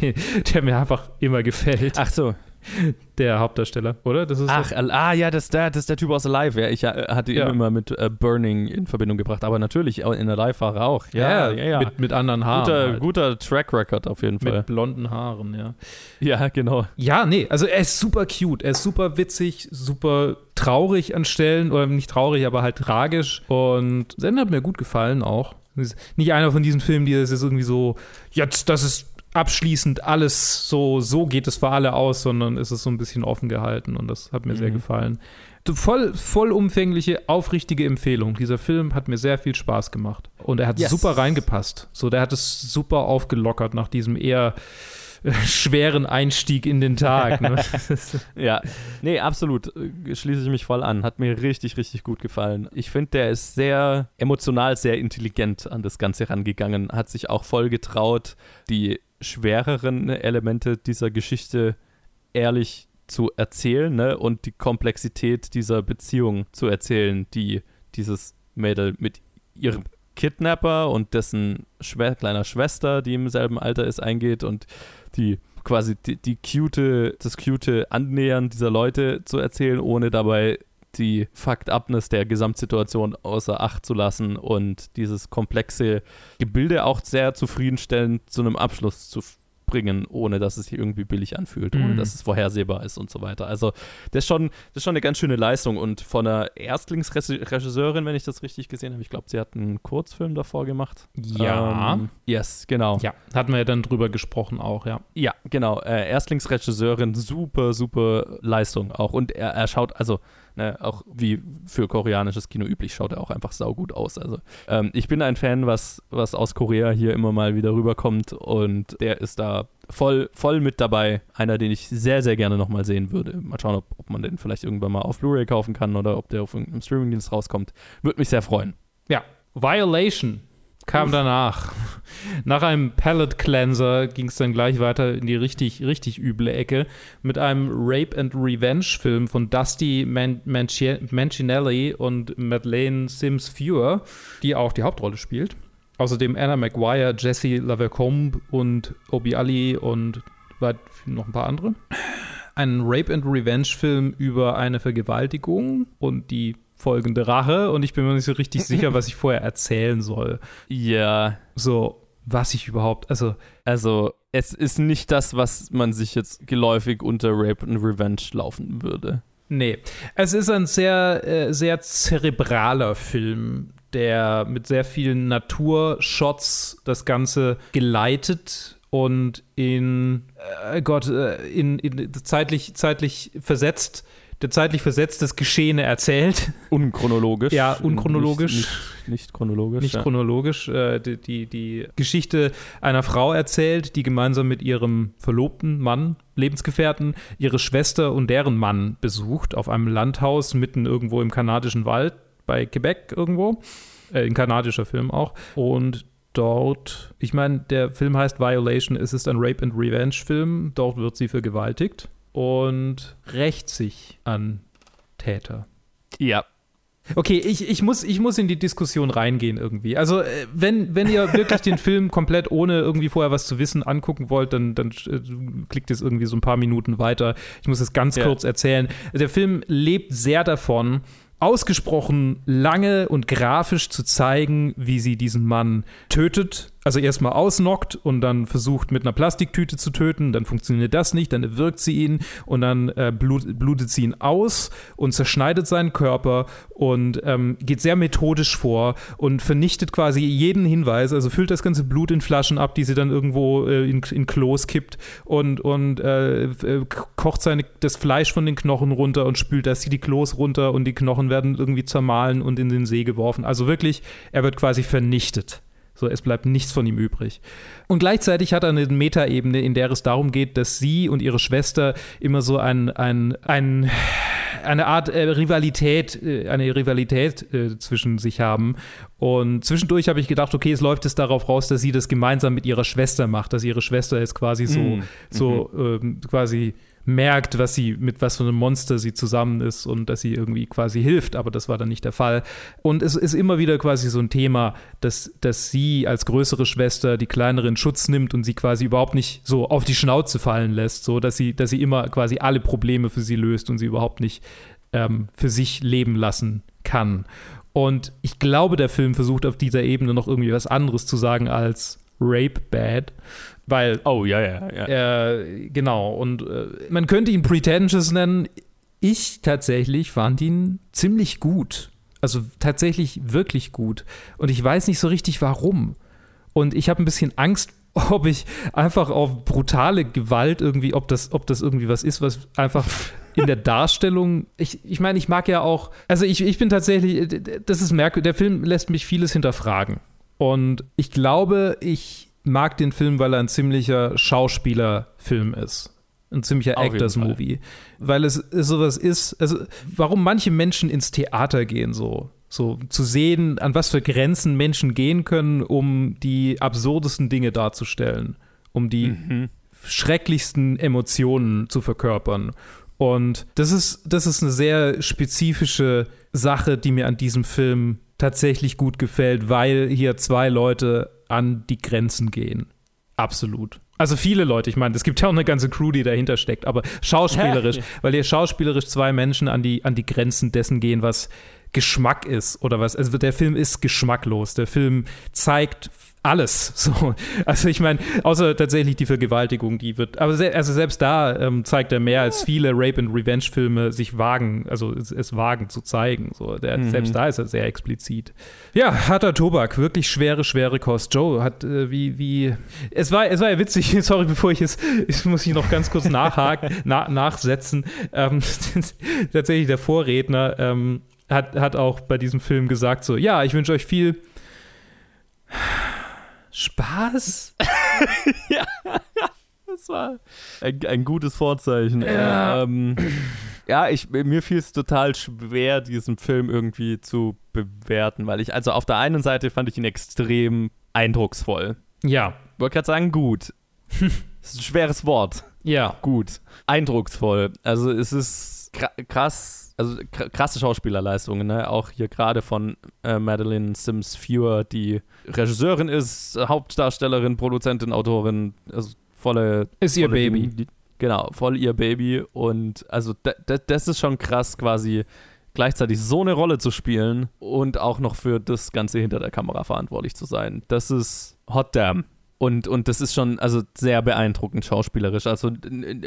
der, der mir einfach immer gefällt. Ach so, [LAUGHS] der Hauptdarsteller, oder? Das ist Ach, so. ah ja, das ist, der, das ist der Typ aus Alive. Ja, ich äh, hatte ihn ja. immer mit äh, Burning in Verbindung gebracht, aber natürlich in Alive war er auch. Ja, ja, ja. Mit, mit anderen Haaren. Guter, halt. guter Track Record auf jeden Fall. Mit blonden Haaren, ja. Ja, genau. Ja, nee, also er ist super cute, er ist super witzig, super traurig an Stellen, oder nicht traurig, aber halt tragisch. Und Zen hat mir gut gefallen auch. Nicht einer von diesen Filmen, die das ist irgendwie so, jetzt, das ist abschließend alles so, so geht es für alle aus, sondern ist es so ein bisschen offen gehalten und das hat mir mhm. sehr gefallen. Voll, vollumfängliche, aufrichtige Empfehlung. Dieser Film hat mir sehr viel Spaß gemacht und er hat yes. super reingepasst. So, der hat es super aufgelockert nach diesem eher schweren Einstieg in den Tag. Ne? [LAUGHS] [LAUGHS] ja, nee, absolut. Schließe ich mich voll an. Hat mir richtig, richtig gut gefallen. Ich finde, der ist sehr emotional, sehr intelligent an das Ganze rangegangen. Hat sich auch voll getraut, die schwereren Elemente dieser Geschichte ehrlich zu erzählen ne? und die Komplexität dieser Beziehung zu erzählen, die dieses Mädel mit ihrem Kidnapper und dessen Schwe kleiner Schwester, die im selben Alter ist, eingeht und die quasi die, die cute, das cute Annähern dieser Leute zu erzählen, ohne dabei die Fucked Upness der Gesamtsituation außer Acht zu lassen und dieses komplexe Gebilde auch sehr zufriedenstellend zu einem Abschluss zu bringen, ohne dass es sich irgendwie billig anfühlt, ohne Mhm. dass es vorhersehbar ist und so weiter. Also das ist schon, das ist schon eine ganz schöne Leistung und von einer Erstlingsregisseurin, wenn ich das richtig gesehen habe, ich glaube, sie hat einen Kurzfilm davor gemacht. Ja. Ähm, yes, genau. ja, hatten wir ja dann drüber gesprochen auch, ja. Ja, genau. Äh, Erstlingsregisseurin, super, super Leistung auch. Und er, er schaut, also ne, auch wie für koreanisches Kino üblich, schaut er auch einfach saugut aus. Also ähm, ich bin ein Fan, was, was aus Korea hier immer mal wieder rüberkommt und der ist da voll, voll mit dabei. Einer, den ich sehr, sehr gerne nochmal sehen würde. Mal schauen, ob, ob man den vielleicht irgendwann mal auf Blu-ray kaufen kann oder ob der auf irgendeinem Streamingdienst rauskommt. Würde mich sehr freuen. Ja, Violation kam danach. Nach einem Palette Cleanser ging es dann gleich weiter in die richtig, richtig üble Ecke mit einem Rape and Revenge Film von Dusty Man Manci Mancinelli und Madeleine Sims Fewer, die auch die Hauptrolle spielt. Außerdem Anna Maguire, Jesse Lavacombe und Obi Ali und noch ein paar andere. Ein Rape and Revenge Film über eine Vergewaltigung und die folgende Rache und ich bin mir nicht so richtig [LAUGHS] sicher, was ich vorher erzählen soll. Ja, So, was ich überhaupt, also also es ist nicht das, was man sich jetzt geläufig unter Rape and Revenge laufen würde. Nee, es ist ein sehr, äh, sehr zerebraler Film, der mit sehr vielen Naturshots das Ganze geleitet und in, äh, Gott, äh, in, in zeitlich, zeitlich versetzt, zeitlich versetzt das Geschehene erzählt. Unchronologisch. Ja, unchronologisch. Nicht, nicht, nicht chronologisch. nicht ja. chronologisch, äh, die, die, die Geschichte einer Frau erzählt, die gemeinsam mit ihrem verlobten Mann, Lebensgefährten, ihre Schwester und deren Mann besucht auf einem Landhaus mitten irgendwo im kanadischen Wald bei Quebec irgendwo. Äh, ein kanadischer Film auch. Und dort, ich meine, der Film heißt Violation, es ist ein Rape and Revenge Film. Dort wird sie vergewaltigt und rächt sich an Täter. Ja. Okay, ich, ich, muss, ich muss in die Diskussion reingehen irgendwie. Also, äh, wenn, wenn ihr wirklich den Film [LAUGHS] komplett ohne irgendwie vorher was zu wissen angucken wollt, dann, dann äh, klickt es irgendwie so ein paar Minuten weiter. Ich muss es ganz Ja. kurz erzählen. Der Film lebt sehr davon, ausgesprochen lange und grafisch zu zeigen, wie sie diesen Mann tötet. Also erstmal ausnockt und dann versucht mit einer Plastiktüte zu töten, dann funktioniert das nicht, dann erwürgt sie ihn und dann äh, blut, blutet sie ihn aus und zerschneidet seinen Körper und ähm, geht sehr methodisch vor und vernichtet quasi jeden Hinweis, also füllt das ganze Blut in Flaschen ab, die sie dann irgendwo äh, in, in Klos kippt und, und äh, äh, kocht seine, das Fleisch von den Knochen runter und spült das die Klos runter und die Knochen werden irgendwie zermahlen und in den See geworfen. Also wirklich, er wird quasi vernichtet. So, es bleibt nichts von ihm übrig. Und gleichzeitig hat er eine Metaebene, in der es darum geht, dass sie und ihre Schwester immer so ein, ein, ein, eine Art äh, Rivalität, äh, eine Rivalität äh, zwischen sich haben. Und zwischendurch habe ich gedacht, okay, es läuft es darauf raus, dass sie das gemeinsam mit ihrer Schwester macht, dass ihre Schwester jetzt quasi so, Mm, so ähm, quasi merkt, was sie, mit was für einem Monster sie zusammen ist und dass sie irgendwie quasi hilft, aber das war dann nicht der Fall. Und es ist immer wieder quasi so ein Thema, dass, dass sie als größere Schwester die kleinere in Schutz nimmt und sie quasi überhaupt nicht so auf die Schnauze fallen lässt, so dass sie, dass sie immer quasi alle Probleme für sie löst und sie überhaupt nicht ähm, für sich leben lassen kann. Und ich glaube, der Film versucht auf dieser Ebene noch irgendwie was anderes zu sagen als Rape Bad, weil Oh, ja, ja, ja. äh, genau, und äh, man könnte ihn pretentious nennen. Ich tatsächlich fand ihn ziemlich gut. Also tatsächlich wirklich gut. Und ich weiß nicht so richtig warum. Und ich habe ein bisschen Angst, [LAUGHS] ob ich einfach auf brutale Gewalt irgendwie, ob das, ob das irgendwie was ist, was einfach in der Darstellung, ich, ich meine, ich mag ja auch, also ich, ich bin tatsächlich, das ist merkwürdig, der Film lässt mich vieles hinterfragen. Und ich glaube, ich mag den Film, weil er ein ziemlicher Schauspielerfilm ist. Ein ziemlicher Actors-Movie. Weil es, es sowas ist, also warum manche Menschen ins Theater gehen so. So zu sehen, an was für Grenzen Menschen gehen können, um die absurdesten Dinge darzustellen, um die Mhm. schrecklichsten Emotionen zu verkörpern. Und das ist, das ist eine sehr spezifische Sache, die mir an diesem Film tatsächlich gut gefällt, weil hier zwei Leute an die Grenzen gehen. Absolut. Also viele Leute, ich meine, es gibt ja auch eine ganze Crew, die dahinter steckt, aber schauspielerisch, weil hier schauspielerisch zwei Menschen an die, an die Grenzen dessen gehen, was Geschmack ist oder was. Also der Film ist geschmacklos. Der Film zeigt alles. [LAUGHS] So. Also ich meine, außer tatsächlich die Vergewaltigung, die wird, aber se also selbst da ähm, zeigt er mehr als viele Rape and Revenge Filme sich wagen, also es, es wagen zu zeigen. So, der, mhm. selbst da ist er sehr explizit. Ja, harter Tobak, wirklich schwere, schwere Kost. Joe hat äh, wie wie es war es war ja witzig. [LAUGHS] Sorry, bevor ich es, ich muss ich noch ganz kurz nachhaken, [LAUGHS] na, nachsetzen. Ähm, tatsächlich der Vorredner ähm, hat hat auch bei diesem Film gesagt so, ja, ich wünsche euch viel Spaß? [LAUGHS] ja, das war ein, ein gutes Vorzeichen. Ja, ähm, ja ich, mir fiel es total schwer, diesen Film irgendwie zu bewerten, weil ich, also auf der einen Seite fand ich ihn extrem eindrucksvoll. Ja. Ich wollte gerade sagen, gut. das [LAUGHS] ist ein schweres Wort. Ja. Gut. Eindrucksvoll. Also es ist krass also krasse Schauspielerleistungen, ne? Auch hier gerade von äh, Madeline Sims Fewer, die Regisseurin ist, Hauptdarstellerin, Produzentin, Autorin, also volle. Ist ihr Baby. Die, genau, voll ihr Baby. Und also das ist schon krass, quasi gleichzeitig so eine Rolle zu spielen und auch noch für das Ganze hinter der Kamera verantwortlich zu sein. Das ist hot damn. Und, und das ist schon also sehr beeindruckend schauspielerisch. Also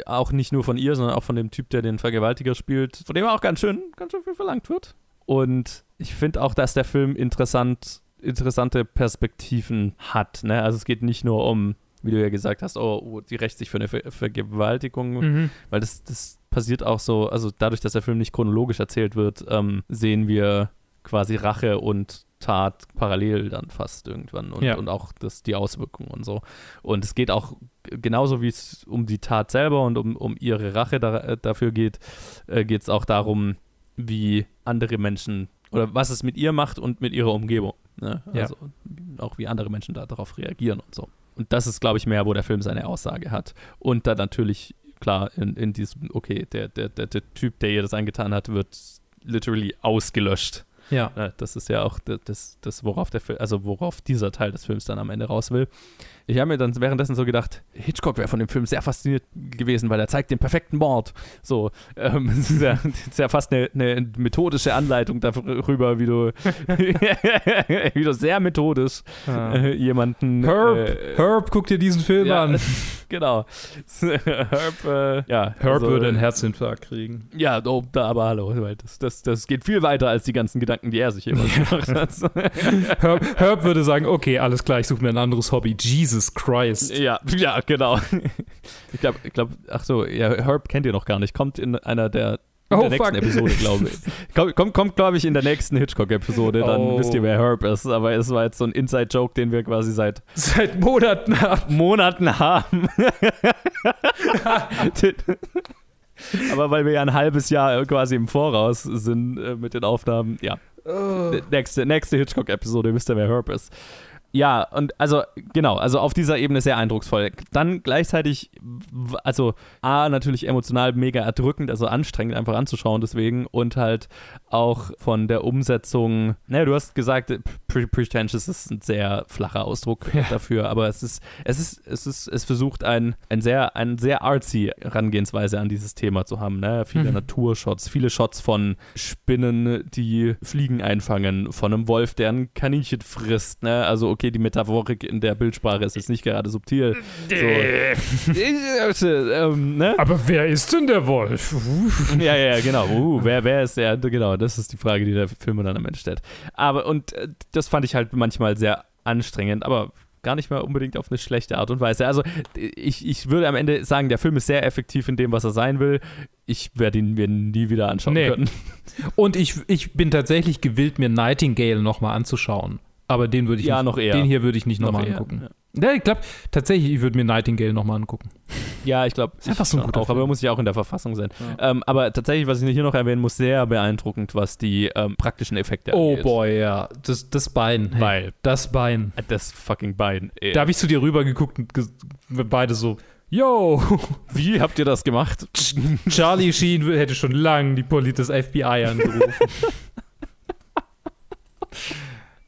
auch nicht nur von ihr, sondern auch von dem Typ, der den Vergewaltiger spielt, von dem auch ganz schön, ganz schön viel verlangt wird. Und ich finde auch, dass der Film interessant, interessante Perspektiven hat. Ne? Also es geht nicht nur um, wie du ja gesagt hast, oh, oh die rächt sich für eine Ver Vergewaltigung, mhm. weil das, das passiert auch so, also dadurch, dass der Film nicht chronologisch erzählt wird, ähm, sehen wir quasi Rache und Tat parallel dann fast irgendwann und, ja. und auch das, die Auswirkungen und so. Und es geht auch genauso wie es um die Tat selber und um, um ihre Rache da, äh, dafür geht, äh, geht es auch darum, wie andere Menschen oder was es mit ihr macht und mit ihrer Umgebung. Ne? Also ja. auch wie andere Menschen da darauf reagieren und so. Und das ist, glaube ich, mehr, wo der Film seine Aussage hat. Und dann natürlich, klar, in, in diesem, okay, der, der, der, der Typ, der ihr das angetan hat, wird literally ausgelöscht ja. Äh, das ist ja auch das, das, worauf der Film, also worauf dieser Teil des Films dann am Ende raus will. Ich habe mir dann währenddessen so gedacht, Hitchcock wäre von dem Film sehr fasziniert gewesen, weil er zeigt den perfekten Mord. So, ähm, [LAUGHS] das, ist ja, das ist ja fast eine, eine, methodische Anleitung darüber, wie du, [LAUGHS] wie du sehr methodisch ja. äh, jemanden. Herb, äh, Herb, guck dir diesen Film ja, an. [LAUGHS] genau. Herb, äh, ja. Herb also, würde einen Herzinfarkt kriegen. Ja, oh, da, aber hallo, weil das, das, das geht viel weiter als die ganzen Gedanken, die er sich immer gemacht hat. Herb, Herb würde sagen, okay, alles klar, ich suche mir ein anderes Hobby. Jesus Jesus Christ. Ja, [LAUGHS] ja, genau. Ich glaube, ich glaub, ach so, ja, Herb kennt ihr noch gar nicht. Kommt in einer der, in oh, der nächsten fuck. Episode, glaube ich. [LAUGHS] Kommt, kommt, kommt glaube ich, in der nächsten Hitchcock-Episode. Dann Oh. wisst ihr, wer Herb ist. Aber es war jetzt so ein Inside-Joke, den wir quasi seit Seit Monaten haben. Monaten haben. [LAUGHS] Aber weil wir ja ein halbes Jahr quasi im Voraus sind äh, mit den Aufnahmen, ja. Nächste, nächste Hitchcock-Episode wisst ihr, wer Herb ist. Ja, und also, genau, also auf dieser Ebene sehr eindrucksvoll. Dann gleichzeitig, also A, natürlich emotional mega erdrückend, also anstrengend einfach anzuschauen deswegen und halt auch von der Umsetzung, naja, du hast gesagt, pre pretentious ist ein sehr flacher Ausdruck Ja. dafür, aber es ist, es ist, es ist, es versucht ein, ein sehr, ein sehr artsy Herangehensweise an dieses Thema zu haben, ne? Viele Mhm. Naturshots, viele Shots von Spinnen, die Fliegen einfangen, von einem Wolf, der ein Kaninchen frisst, ne? Also okay, die Metaphorik in der Bildsprache ist jetzt nicht gerade subtil. So. ähm, ne? Aber wer ist denn der Wolf? [LAUGHS] Ja, ja, ja, genau. Uh, wer, wer ist der? Genau, das ist die Frage, die der Film dann am Ende stellt. Aber, und äh, das fand ich halt manchmal sehr anstrengend, aber gar nicht mal unbedingt auf eine schlechte Art und Weise. Also, ich, ich würde am Ende sagen, der Film ist sehr effektiv in dem, was er sein will. Ich werde ihn mir nie wieder anschauen Nee. können. Und ich, ich bin tatsächlich gewillt, mir Nightingale nochmal anzuschauen. Aber den würde ich Ja, nicht, noch eher. Den hier würde ich nicht Noch nochmal eher, angucken. ja. Ja, ich glaube, tatsächlich, ich würde mir Nightingale nochmal angucken. Ja, ich glaube, Ist einfach so ein guter auch, aber Film. muss ja auch in der Verfassung sein. Ähm, aber tatsächlich, was ich hier noch erwähnen muss, sehr beeindruckend, was die ähm, praktischen Effekte Oh angeht. boy, ja. Das, das Bein. Hey, Weil Das Bein. das fucking Bein. ey. Da habe ich zu dir rübergeguckt und ges- wir beide so, yo, [LAUGHS] Wie habt ihr das gemacht? [LAUGHS] Charlie Sheen hätte schon lange die Poli das FBI angerufen. [LAUGHS]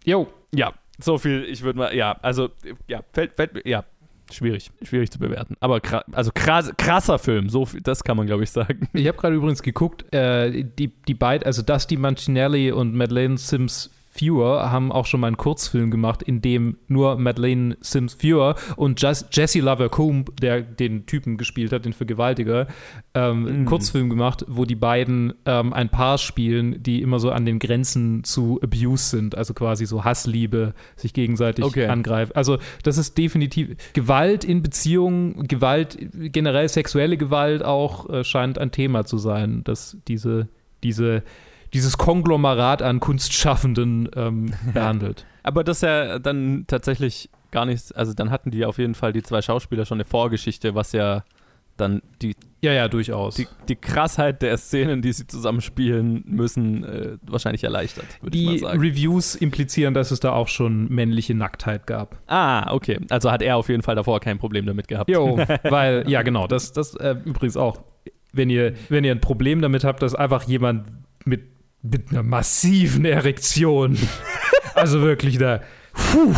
yo. Ja, so viel, ich würde mal, ja, also, ja, fällt, fällt ja, schwierig, schwierig zu bewerten. Aber kra also krass, krasser Film, so das kann man, glaube ich, sagen. Ich habe gerade übrigens geguckt, äh, die, die beiden, also Dusty Mancinelli und Madeleine Sims Fewer haben auch schon mal einen Kurzfilm gemacht, in dem nur Madeleine Sims Fewer und Jesse Lover Coombe, der den Typen gespielt hat, den Vergewaltiger, ähm, mm. einen Kurzfilm gemacht, wo die beiden ähm, ein Paar spielen, die immer so an den Grenzen zu Abuse sind, also quasi so Hassliebe, sich gegenseitig okay. angreifen. Also das ist definitiv Gewalt in Beziehungen, Gewalt, generell sexuelle Gewalt auch äh, scheint ein Thema zu sein, dass diese, diese dieses Konglomerat an Kunstschaffenden ähm, [LAUGHS] behandelt. Aber das ist ja dann tatsächlich gar nichts, also dann hatten die auf jeden Fall die zwei Schauspieler schon eine Vorgeschichte, was ja dann die ja ja durchaus die, die Krassheit der Szenen, die sie zusammenspielen müssen, äh, wahrscheinlich erleichtert. Die Reviews implizieren, dass es da auch schon männliche Nacktheit gab. Ah, okay. Also hat er auf jeden Fall davor kein Problem damit gehabt. Jo, [LAUGHS] weil ja genau, das das äh, übrigens auch, wenn ihr wenn ihr ein Problem damit habt, dass einfach jemand mit mit einer massiven Erektion. also wirklich da. Puh,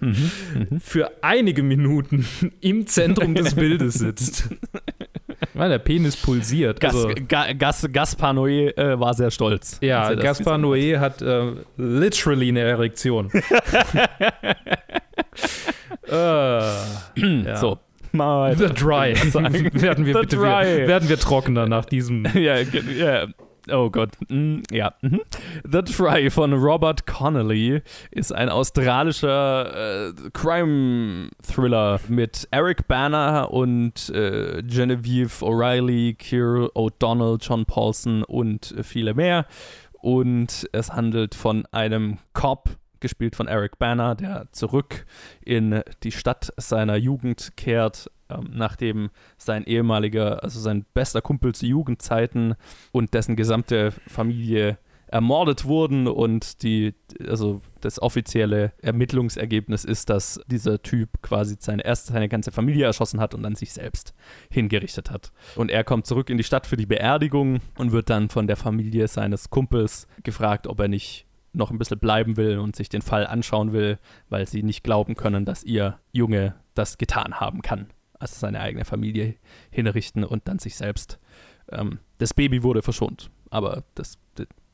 mhm. Für einige Minuten im Zentrum des Bildes sitzt. Weil der Penis pulsiert. Gas, also, Ga, Gas, Gaspar Noé äh, war sehr stolz. Ja, Gaspar Noé hat äh, literally eine Erektion. uh, [LAUGHS] ja. So, mal. The Dry. werden wir The bitte dry. werden wir trockener nach diesem. [LAUGHS] ja, ja. Oh Gott, mm, ja. Mhm. The Try von Robert Connolly ist ein australischer äh, Crime-Thriller mit Eric Banner und äh, Genevieve O'Reilly, Keir O'Donnell, John Paulson und viele mehr. Und es handelt von einem Cop, gespielt von Eric Banner, der zurück in die Stadt seiner Jugend kehrt, ähm, nachdem sein ehemaliger, also sein bester Kumpel zu Jugendzeiten und dessen gesamte Familie ermordet wurden und die, also das offizielle Ermittlungsergebnis ist, dass dieser Typ quasi seine erste, seine ganze Familie erschossen hat und dann sich selbst hingerichtet hat. Und er kommt zurück in die Stadt für die Beerdigung und wird dann von der Familie seines Kumpels gefragt, ob er nicht noch ein bisschen bleiben will und sich den Fall anschauen will, weil sie nicht glauben können, dass ihr Junge das getan haben kann also seine eigene Familie hinrichten und dann sich selbst. Ähm, das Baby wurde verschont, aber das,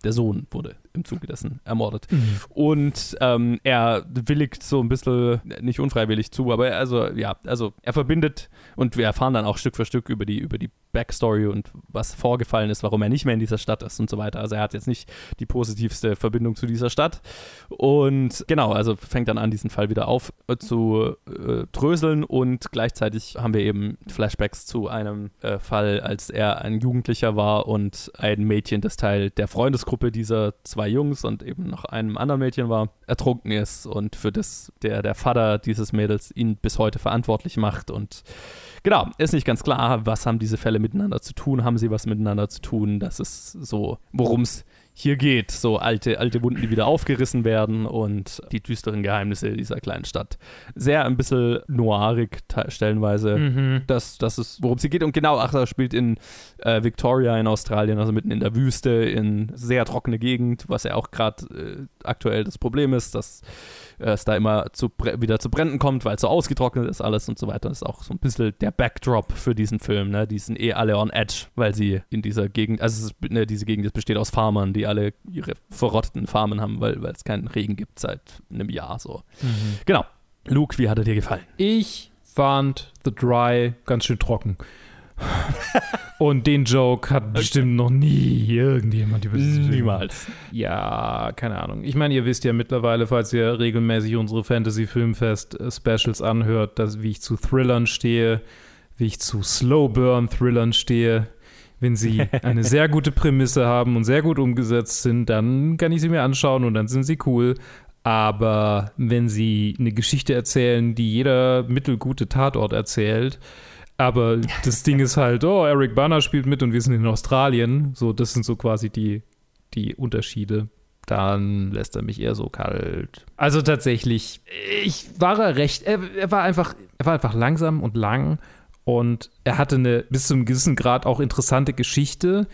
der Sohn wurde im Zuge dessen ermordet. Mhm. Und ähm, er willigt so ein bisschen, nicht unfreiwillig zu, aber also ja, also er verbindet und wir erfahren dann auch Stück für Stück über die, über die Backstory und was vorgefallen ist, warum er nicht mehr in dieser Stadt ist und so weiter. Also er hat jetzt nicht die positivste Verbindung zu dieser Stadt. Und genau, also fängt dann an, diesen Fall wieder aufzudröseln äh, dröseln und gleichzeitig haben wir eben Flashbacks zu einem äh, Fall, als er ein Jugendlicher war und ein Mädchen, das Teil der Freundesgruppe dieser zwei Jungs und eben noch einem anderen Mädchen war, ertrunken ist und für das der, der Vater dieses Mädels ihn bis heute verantwortlich macht und genau, ist nicht ganz klar, was haben diese Fälle miteinander zu tun, haben sie was miteinander zu tun, das ist so, worum es hier geht. So alte, alte Wunden, die wieder aufgerissen werden und die düsteren Geheimnisse dieser kleinen Stadt. Sehr ein bisschen noirig stellenweise. Mhm. Das, das ist, worum sie geht. Und genau, ach, das spielt in äh, Victoria in Australien, also mitten in der Wüste, in sehr trockene Gegend, was ja auch gerade äh, aktuell das Problem ist, dass es da immer zu, wieder zu Bränden kommt, weil es so ausgetrocknet ist alles und so weiter. Das ist auch so ein bisschen der Backdrop für diesen Film. Ne? Die sind eh alle on edge, weil sie in dieser Gegend, also ist, ne, diese Gegend besteht aus Farmern, die alle ihre verrotteten Farmen haben, weil es keinen Regen gibt seit einem Jahr so. Mhm. Genau. Luke, wie hat er dir gefallen? Ich fand The Dry ganz schön trocken. [LAUGHS] Und den Joke hat bestimmt noch nie irgendjemand über dieses Niemals. Ja, keine Ahnung. Ich meine, ihr wisst ja mittlerweile, falls ihr regelmäßig unsere Fantasy-Filmfest-Specials anhört, dass, wie ich zu Thrillern stehe, wie ich zu Slow-Burn-Thrillern stehe. Wenn sie [LAUGHS] eine sehr gute Prämisse haben und sehr gut umgesetzt sind, dann kann ich sie mir anschauen und dann sind sie cool. Aber wenn sie eine Geschichte erzählen, die jeder mittelgute Tatort erzählt, aber [LAUGHS] das Ding ist halt, oh, Eric Banner spielt mit und wir sind in Australien. So, das sind so quasi die, die Unterschiede. Dann lässt er mich eher so kalt. Also tatsächlich, ich war recht, er, er war einfach, er war einfach langsam und lang und er hatte eine bis zu einem gewissen Grad auch interessante Geschichte,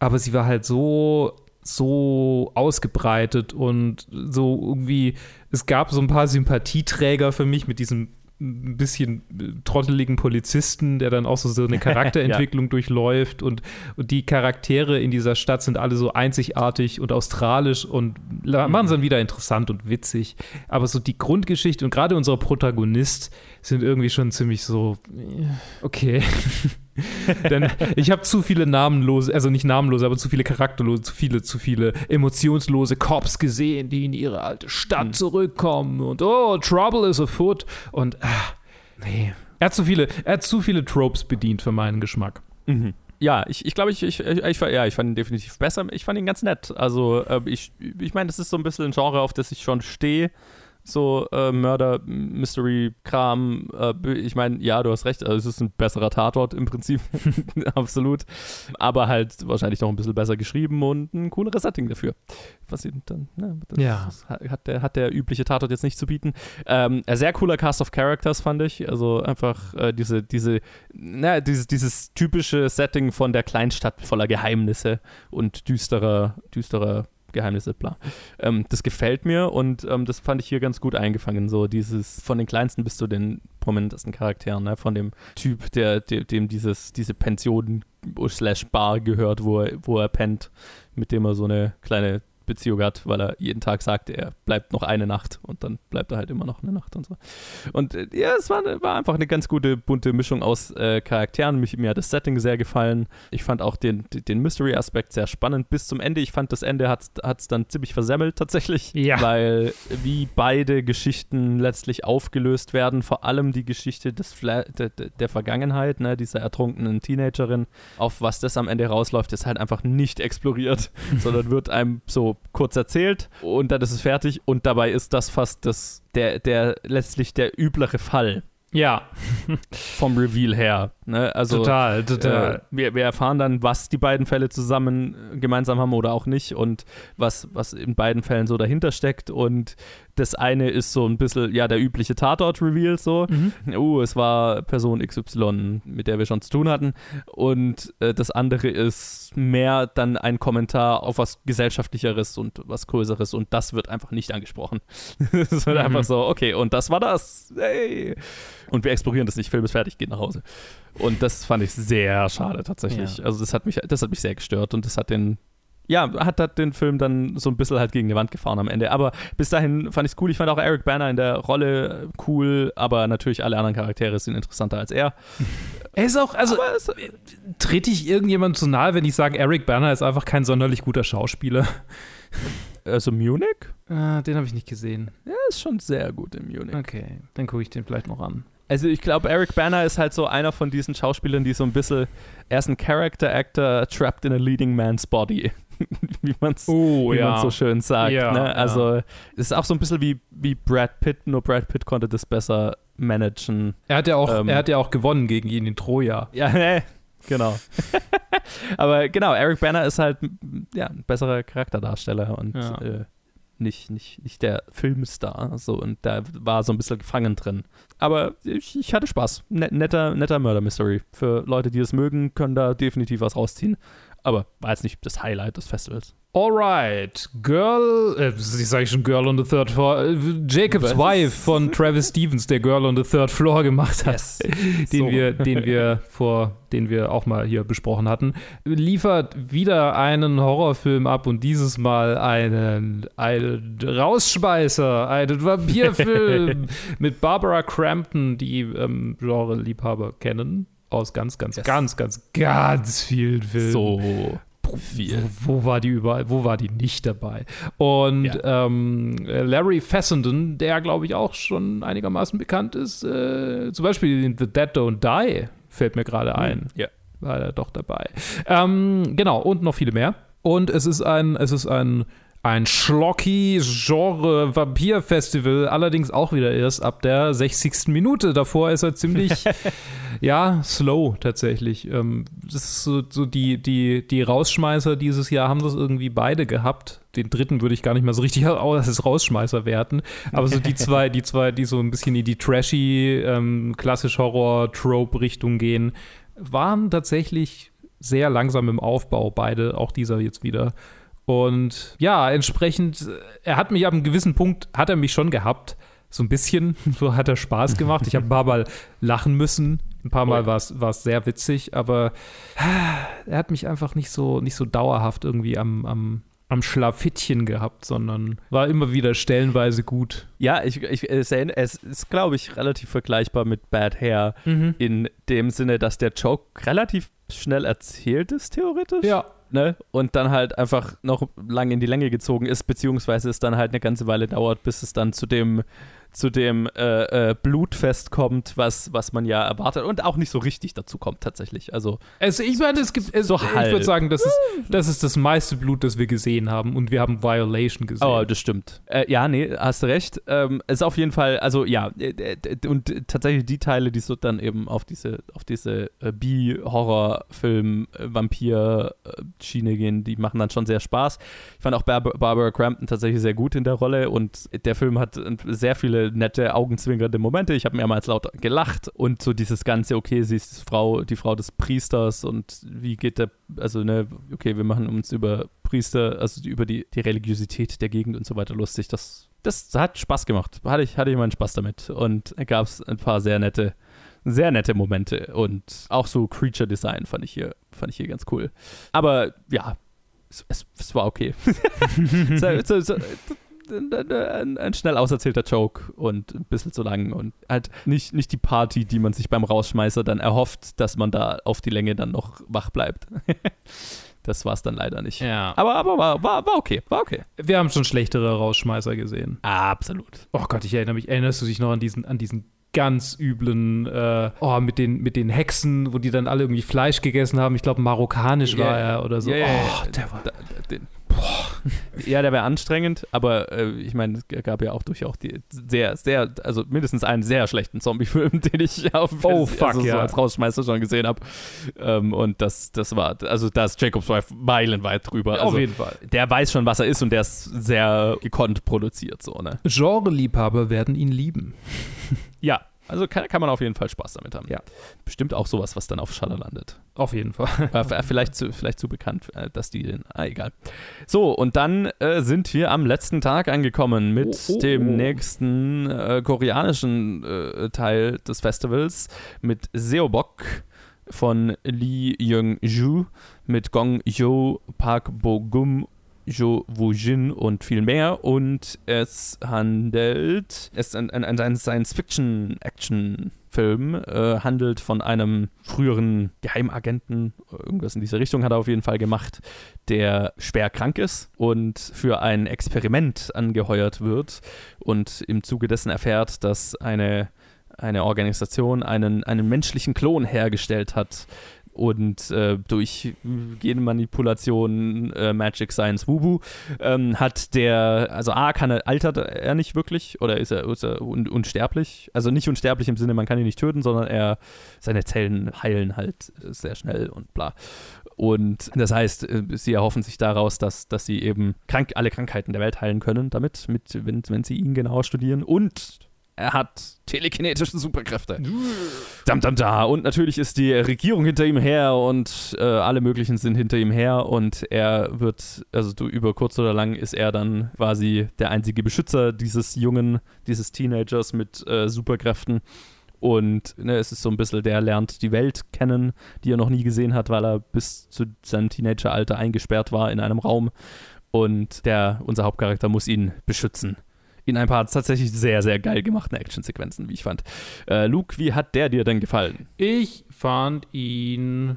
aber sie war halt so so ausgebreitet und so irgendwie, es gab so ein paar Sympathieträger für mich mit diesem ein bisschen trotteligen Polizisten, der dann auch so, so eine [LAUGHS] Charakterentwicklung ja. durchläuft und, und die Charaktere in dieser Stadt sind alle so einzigartig und australisch und machen es dann wieder interessant und witzig. Aber so die Grundgeschichte und gerade unser Protagonist sind irgendwie schon ziemlich so, okay. [LAUGHS] [LAUGHS] Denn ich habe zu viele namenlose, also nicht namenlose, aber zu viele charakterlose, zu viele, zu viele emotionslose Cops gesehen, die in ihre alte Stadt mhm. zurückkommen und oh, Trouble is afoot und ach, nee. Er hat zu viele, er hat zu viele Tropes bedient für meinen Geschmack. Mhm. Ja, ich, ich glaube, ich, ich, ich, ja, ich fand ihn definitiv besser. Ich fand ihn ganz nett. Also, äh, ich, ich meine, das ist so ein bisschen ein Genre, auf das ich schon stehe so äh, Mörder-Mystery-Kram. Äh, ich meine, ja, du hast recht, also es ist ein besserer Tatort im Prinzip, [LAUGHS] absolut. Aber halt wahrscheinlich noch ein bisschen besser geschrieben und ein cooleres Setting dafür. Was eben dann, ne, ja. hat, der, hat der übliche Tatort jetzt nicht zu bieten. Ähm, ein sehr cooler Cast of Characters, fand ich. Also einfach äh, diese, diese, na, dieses, dieses typische Setting von der Kleinstadt voller Geheimnisse und düsterer, düsterer Geheimnisse, bla. Ähm, das gefällt mir und ähm, das fand ich hier ganz gut eingefangen. So dieses von den kleinsten bis zu den prominentesten Charakteren, ne? von dem Typ, der, der dem dieses, diese Pension slash Bar gehört, wo er, wo er pennt, mit dem er so eine kleine Beziehung hat, weil er jeden Tag sagt, er bleibt noch eine Nacht und dann bleibt er halt immer noch eine Nacht und so. Und äh, ja, es war, war einfach eine ganz gute bunte Mischung aus äh, Charakteren. Mich, mir hat das Setting sehr gefallen. Ich fand auch den, den Mystery-Aspekt sehr spannend bis zum Ende. Ich fand, das Ende hat es dann ziemlich versemmelt tatsächlich, ja. weil wie beide Geschichten letztlich aufgelöst werden, vor allem die Geschichte des Fla der, der Vergangenheit, ne, dieser ertrunkenen Teenagerin, auf was das am Ende rausläuft, ist halt einfach nicht exploriert, [LAUGHS] sondern wird einem so kurz erzählt und dann ist es fertig und dabei ist das fast das, der, der letztlich der üblere Fall. Ja. [LAUGHS] Vom Reveal her. Ne? Also, total, total. Äh, wir, wir erfahren dann, was die beiden Fälle zusammen äh, gemeinsam haben oder auch nicht und was, was in beiden Fällen so dahinter steckt. Und das eine ist so ein bisschen, ja, der übliche Tatort-Reveal so. Mhm. Uh, es war Person XY, mit der wir schon zu tun hatten. Und äh, das andere ist mehr dann ein Kommentar auf was Gesellschaftlicheres und was Größeres und das wird einfach nicht angesprochen. [LAUGHS] es wird mhm. einfach so, okay, und das war das. Hey. Und wir explorieren das nicht, Film ist fertig, geht nach Hause. Und das fand ich sehr schade tatsächlich. Ja. Also das hat mich, das hat mich sehr gestört und das hat den, ja, hat, hat den Film dann so ein bisschen halt gegen die Wand gefahren am Ende. Aber bis dahin fand ich es cool. Ich fand auch Eric Banner in der Rolle cool, aber natürlich alle anderen Charaktere sind interessanter als er. [LAUGHS] Er ist auch, also es, trete ich irgendjemandem zu nahe, wenn ich sage, Eric Banner ist einfach kein sonderlich guter Schauspieler. [LAUGHS] Also Munich? Ah, den habe ich nicht gesehen. Er ist schon sehr gut in Munich. Okay, dann gucke ich den vielleicht noch an. Also ich glaube, Eric Banner ist halt so einer von diesen Schauspielern, die so ein bisschen, er ist ein Character Actor trapped in a leading man's body. [LAUGHS] wie man es oh, ja. so schön sagt. Ja, ne? Also es ist auch so ein bisschen wie, wie Brad Pitt, nur Brad Pitt konnte das besser managen. Er hat ja auch, ähm, er hat ja auch gewonnen gegen ihn in Troja. Ja, ne, genau. [LAUGHS] Aber genau, Eric Banner ist halt ja, ein besserer Charakterdarsteller und ja. äh, nicht, nicht, nicht der Filmstar. So, und da war so ein bisschen gefangen drin. Aber ich, ich hatte Spaß. Net, netter, netter Murder Mystery. Für Leute, die es mögen, können da definitiv was rausziehen. Aber war jetzt nicht das Highlight des Festivals. Alright, Girl, äh, ich sage schon Girl on the Third Floor, äh, Jacobs Was? Wife von Travis Stevens, der Girl on the Third Floor gemacht hat, yes. [LAUGHS] den so. wir, den wir vor, den wir auch mal hier besprochen hatten, liefert wieder einen Horrorfilm ab und dieses Mal einen, einen Rausschmeißer, einen Vampirfilm [LAUGHS] mit Barbara Crampton, die ähm, Genre-Liebhaber kennen aus ganz, ganz, yes. ganz, ganz, ganz vielen Filmen. So viel. Wo, wo, war die überall, wo war die nicht dabei? Und ja. ähm, Larry Fessenden, der glaube ich auch schon einigermaßen bekannt ist, äh, zum Beispiel in The Dead Don't Die, fällt mir gerade ein. Hm, ja. War er doch dabei. Ähm, genau, und noch viele mehr. Und es ist ein, es ist ein ein schlocky Genre Vampir Festival, allerdings auch wieder erst ab der 60. Minute. Davor ist er ziemlich, [LAUGHS] ja, slow tatsächlich. Ähm, das ist so, so, die, die, die Rausschmeißer dieses Jahr haben das irgendwie beide gehabt. Den dritten würde ich gar nicht mal so richtig [LAUGHS] als Rausschmeißer werten. Aber so die zwei, die zwei, die so ein bisschen in die trashy, ähm, klassisch Horror-Trope-Richtung gehen, waren tatsächlich sehr langsam im Aufbau, beide, auch dieser jetzt wieder. Und ja, entsprechend, er hat mich ab einem gewissen Punkt, hat er mich schon gehabt. so ein bisschen. [LAUGHS] So hat er Spaß gemacht. Ich habe ein paar Mal lachen müssen. Ein paar Mal war es sehr witzig, aber er hat mich einfach nicht so, nicht so dauerhaft irgendwie am, am, am Schlafittchen gehabt, sondern war immer wieder stellenweise gut. Ja, ich, ich, es, es ist, glaube ich, relativ vergleichbar mit Bad Hair mhm. in dem Sinne, dass der Joke relativ schnell erzählt ist, theoretisch. Ja. Ne? Und dann halt einfach noch lang in die Länge gezogen ist, beziehungsweise es dann halt eine ganze Weile dauert, bis es dann zu dem zu dem äh, äh, Blutfest kommt, was, was man ja erwartet und auch nicht so richtig dazu kommt tatsächlich. Also, also ich meine, es gibt, es, so ich würde sagen, das ist, das ist das meiste Blut, das wir gesehen haben und wir haben Violation gesehen. Oh, das stimmt. Äh, ja, nee, hast du recht. Ähm, ist auf jeden Fall, also ja, äh, äh, und tatsächlich die Teile, die so dann eben auf diese, auf diese äh, B-Horror-Film, Vampir-Schiene gehen, die machen dann schon sehr Spaß. Ich fand auch Bar Barbara Crampton tatsächlich sehr gut in der Rolle und der Film hat sehr viele nette, augenzwinkernde Momente. Ich habe mehrmals laut gelacht und so dieses ganze, okay, sie ist die Frau, die Frau des Priesters und wie geht der, also ne, okay, wir machen uns über Priester, also über die, die Religiosität der Gegend und so weiter lustig. Das, das hat Spaß gemacht. Hatte ich, hatte ich meinen Spaß damit. Und gab es ein paar sehr nette, sehr nette Momente und auch so Creature Design fand ich hier, fand ich hier ganz cool. Aber ja, es, es, es war okay. [LAUGHS] so, so, so, ein, ein, schnell auserzählter Joke und ein bisschen zu lang und halt nicht, nicht die Party, die man sich beim Rausschmeißer dann erhofft, dass man da auf die Länge dann noch wach bleibt. [LAUGHS] das war es dann leider nicht. Ja. Aber, aber war, war, war okay, war okay. Wir haben schon schlechtere Rausschmeißer gesehen. Absolut. Oh Gott, ich erinnere mich, erinnerst du dich noch an diesen, an diesen ganz üblen, äh, oh, mit den, mit den Hexen, wo die dann alle irgendwie Fleisch gegessen haben. Ich glaube, marokkanisch yeah. war er oder so. Yeah, oh, der war. Da, den, Boah. Ja, der wäre anstrengend, aber äh, ich meine, es gab ja auch durchaus die sehr, sehr, also mindestens einen sehr schlechten Zombie-Film, [LAUGHS] den ich auf oh, fuck, also ja. so als Rausschmeißer schon gesehen habe. Ähm, und das, das war, also da ist Jacobs Wife meilenweit drüber. Also, auf jeden Fall. Der weiß schon, was er ist und der ist sehr gekonnt produziert, so, ne? Genre-Liebhaber werden ihn lieben. ja, also kann, kann, man auf jeden Fall Spaß damit haben. Ja. Bestimmt auch sowas, was dann auf Shutter landet. Auf jeden Fall. Äh, vielleicht, zu, vielleicht zu bekannt, äh, dass die den. Ah, egal. So, und dann äh, sind wir am letzten Tag angekommen mit oh, oh, dem oh. nächsten äh, koreanischen äh, Teil des Festivals mit Seobok von Lee Young-ju mit Gong Yo, Park Bo-gum Jo Woo-jin und viel mehr. Und es handelt, es ist ein, ein, ein Science-Fiction-Action-Film, äh, handelt von einem früheren Geheimagenten, irgendwas in diese Richtung hat er auf jeden Fall gemacht, der schwer krank ist und für ein Experiment angeheuert wird und im Zuge dessen erfährt, dass eine eine Organisation einen, einen menschlichen Klon hergestellt hat, und äh, durch Genmanipulation, äh, Magic Science Wubu, ähm, hat der, also A, kann er, altert er nicht wirklich oder ist er, ist er un, unsterblich? Also nicht unsterblich im Sinne, man kann ihn nicht töten, sondern er, seine Zellen heilen halt sehr schnell und bla. Und das heißt, äh, sie erhoffen sich daraus, dass, dass sie eben krank, alle Krankheiten der Welt heilen können damit, mit, wenn, wenn sie ihn genauer studieren. Und er hat telekinetische Superkräfte. Dam, dam, da. Und natürlich ist die Regierung hinter ihm her und äh, alle möglichen sind hinter ihm her und er wird, also du, über kurz oder lang ist er dann quasi der einzige Beschützer dieses Jungen, dieses Teenagers mit äh, Superkräften. Und ne, es ist so ein bisschen, der lernt die Welt kennen, die er noch nie gesehen hat, weil er bis zu seinem Teenageralter eingesperrt war in einem Raum. Und der, unser Hauptcharakter muss ihn beschützen in ein paar tatsächlich sehr, sehr geil gemachten Actionsequenzen, wie ich fand. Äh, Luke, wie hat der dir denn gefallen? Ich fand ihn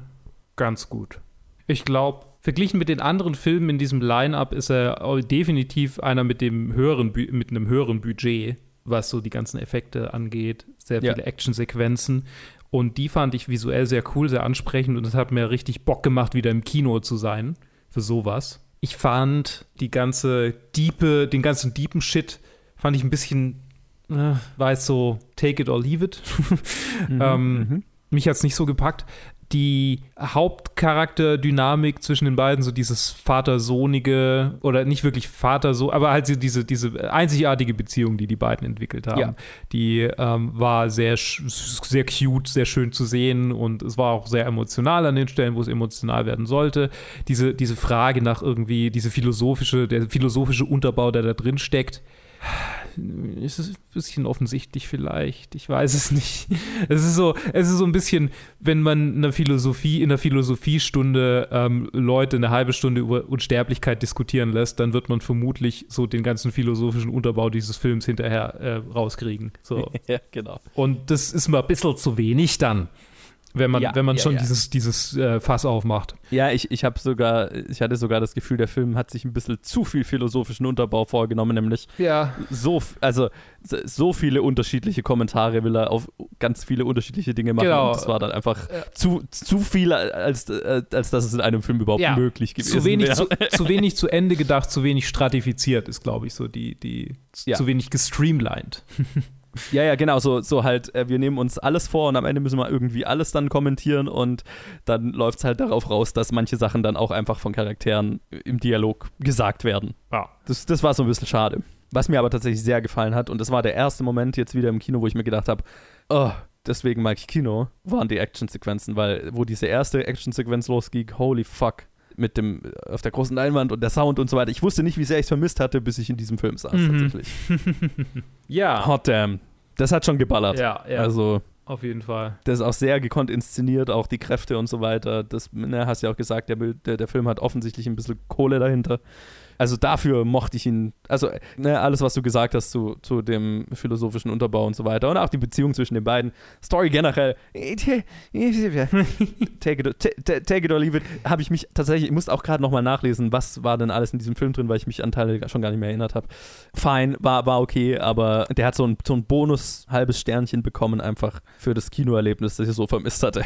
ganz gut. Ich glaube, verglichen mit den anderen Filmen in diesem Line-up ist er definitiv einer mit dem höheren mit einem höheren Budget, was so die ganzen Effekte angeht, sehr viele ja. Actionsequenzen und die fand ich visuell sehr cool, sehr ansprechend und es hat mir richtig Bock gemacht, wieder im Kino zu sein für sowas. Ich fand die ganze diepe, den ganzen deepen Shit fand ich ein bisschen, äh, war es so take it or leave it. [LAUGHS] mhm, [LAUGHS] ähm, mhm. Mich hat es nicht so gepackt. Die Hauptcharakterdynamik zwischen den beiden, so dieses Vater-Sohnige oder nicht wirklich Vater-Sohn, aber halt diese, diese einzigartige Beziehung, die die beiden entwickelt haben, ja. die ähm, war sehr, sehr cute, sehr schön zu sehen und es war auch sehr emotional an den Stellen, wo es emotional werden sollte. Diese, diese Frage nach irgendwie, diese philosophische, der philosophische Unterbau, der da drin steckt, ist es ein bisschen offensichtlich vielleicht. Ich weiß es nicht. [LAUGHS] Es ist so, es ist so ein bisschen, wenn man in der Philosophie, in der Philosophiestunde ähm, Leute eine halbe Stunde über Unsterblichkeit diskutieren lässt, dann wird man vermutlich so den ganzen philosophischen Unterbau dieses Films hinterher äh, rauskriegen. So. [LAUGHS] ja, genau. Und das ist mal ein bisschen zu wenig dann wenn man, Ja, wenn man ja, schon ja. dieses, dieses äh, Fass aufmacht. Ja, ich, ich habe sogar, ich hatte sogar das Gefühl, der Film hat sich ein bisschen zu viel philosophischen Unterbau vorgenommen, nämlich Ja. so, also so- viele unterschiedliche Kommentare will er auf ganz viele unterschiedliche Dinge machen. Genau. Und das war dann einfach zu, zu viel, als, äh, als dass es in einem Film überhaupt möglich gewesen Zu wenig wäre. zu, [LAUGHS] zu wenig zu Ende gedacht, zu wenig stratifiziert ist, glaube ich, so die, die zu wenig gestreamlined. [LAUGHS] Ja, ja, genau, so, so halt, äh, wir nehmen uns alles vor und am Ende müssen wir irgendwie alles dann kommentieren und dann läuft es halt darauf raus, dass manche Sachen dann auch einfach von Charakteren im Dialog gesagt werden. Ja. Das, das war so ein bisschen schade. Was mir aber tatsächlich sehr gefallen hat, und das war der erste Moment jetzt wieder im Kino, wo ich mir gedacht habe, oh, deswegen mag ich Kino, waren die Actionsequenzen, weil wo diese erste Actionsequenz losging, holy fuck, mit dem äh, auf der großen Leinwand und der Sound und so weiter. Ich wusste nicht, wie sehr ich es vermisst hatte, bis ich in diesem Film saß, Mhm. tatsächlich. [LAUGHS] Ja. Hot damn. Das hat schon geballert. Ja, ja, Also, auf jeden Fall. das ist auch sehr gekonnt inszeniert, auch die Kräfte und so weiter. Das ne, hast ja auch gesagt, der, Bild- der, der Film hat offensichtlich ein bisschen Kohle dahinter. Also dafür mochte ich ihn, also ne, alles, was du gesagt hast zu, zu dem philosophischen Unterbau und so weiter und auch die Beziehung zwischen den beiden. Story generell. [LAUGHS] Take it, ta- ta- take it or leave it. Habe ich mich tatsächlich, ich musste auch gerade nochmal nachlesen, was war denn alles in diesem Film drin, weil ich mich an Teile schon gar nicht mehr erinnert habe. Fein, war, war okay, aber der hat so ein, so ein Bonus halbes Sternchen bekommen, einfach für das Kinoerlebnis, das ich so vermisst hatte.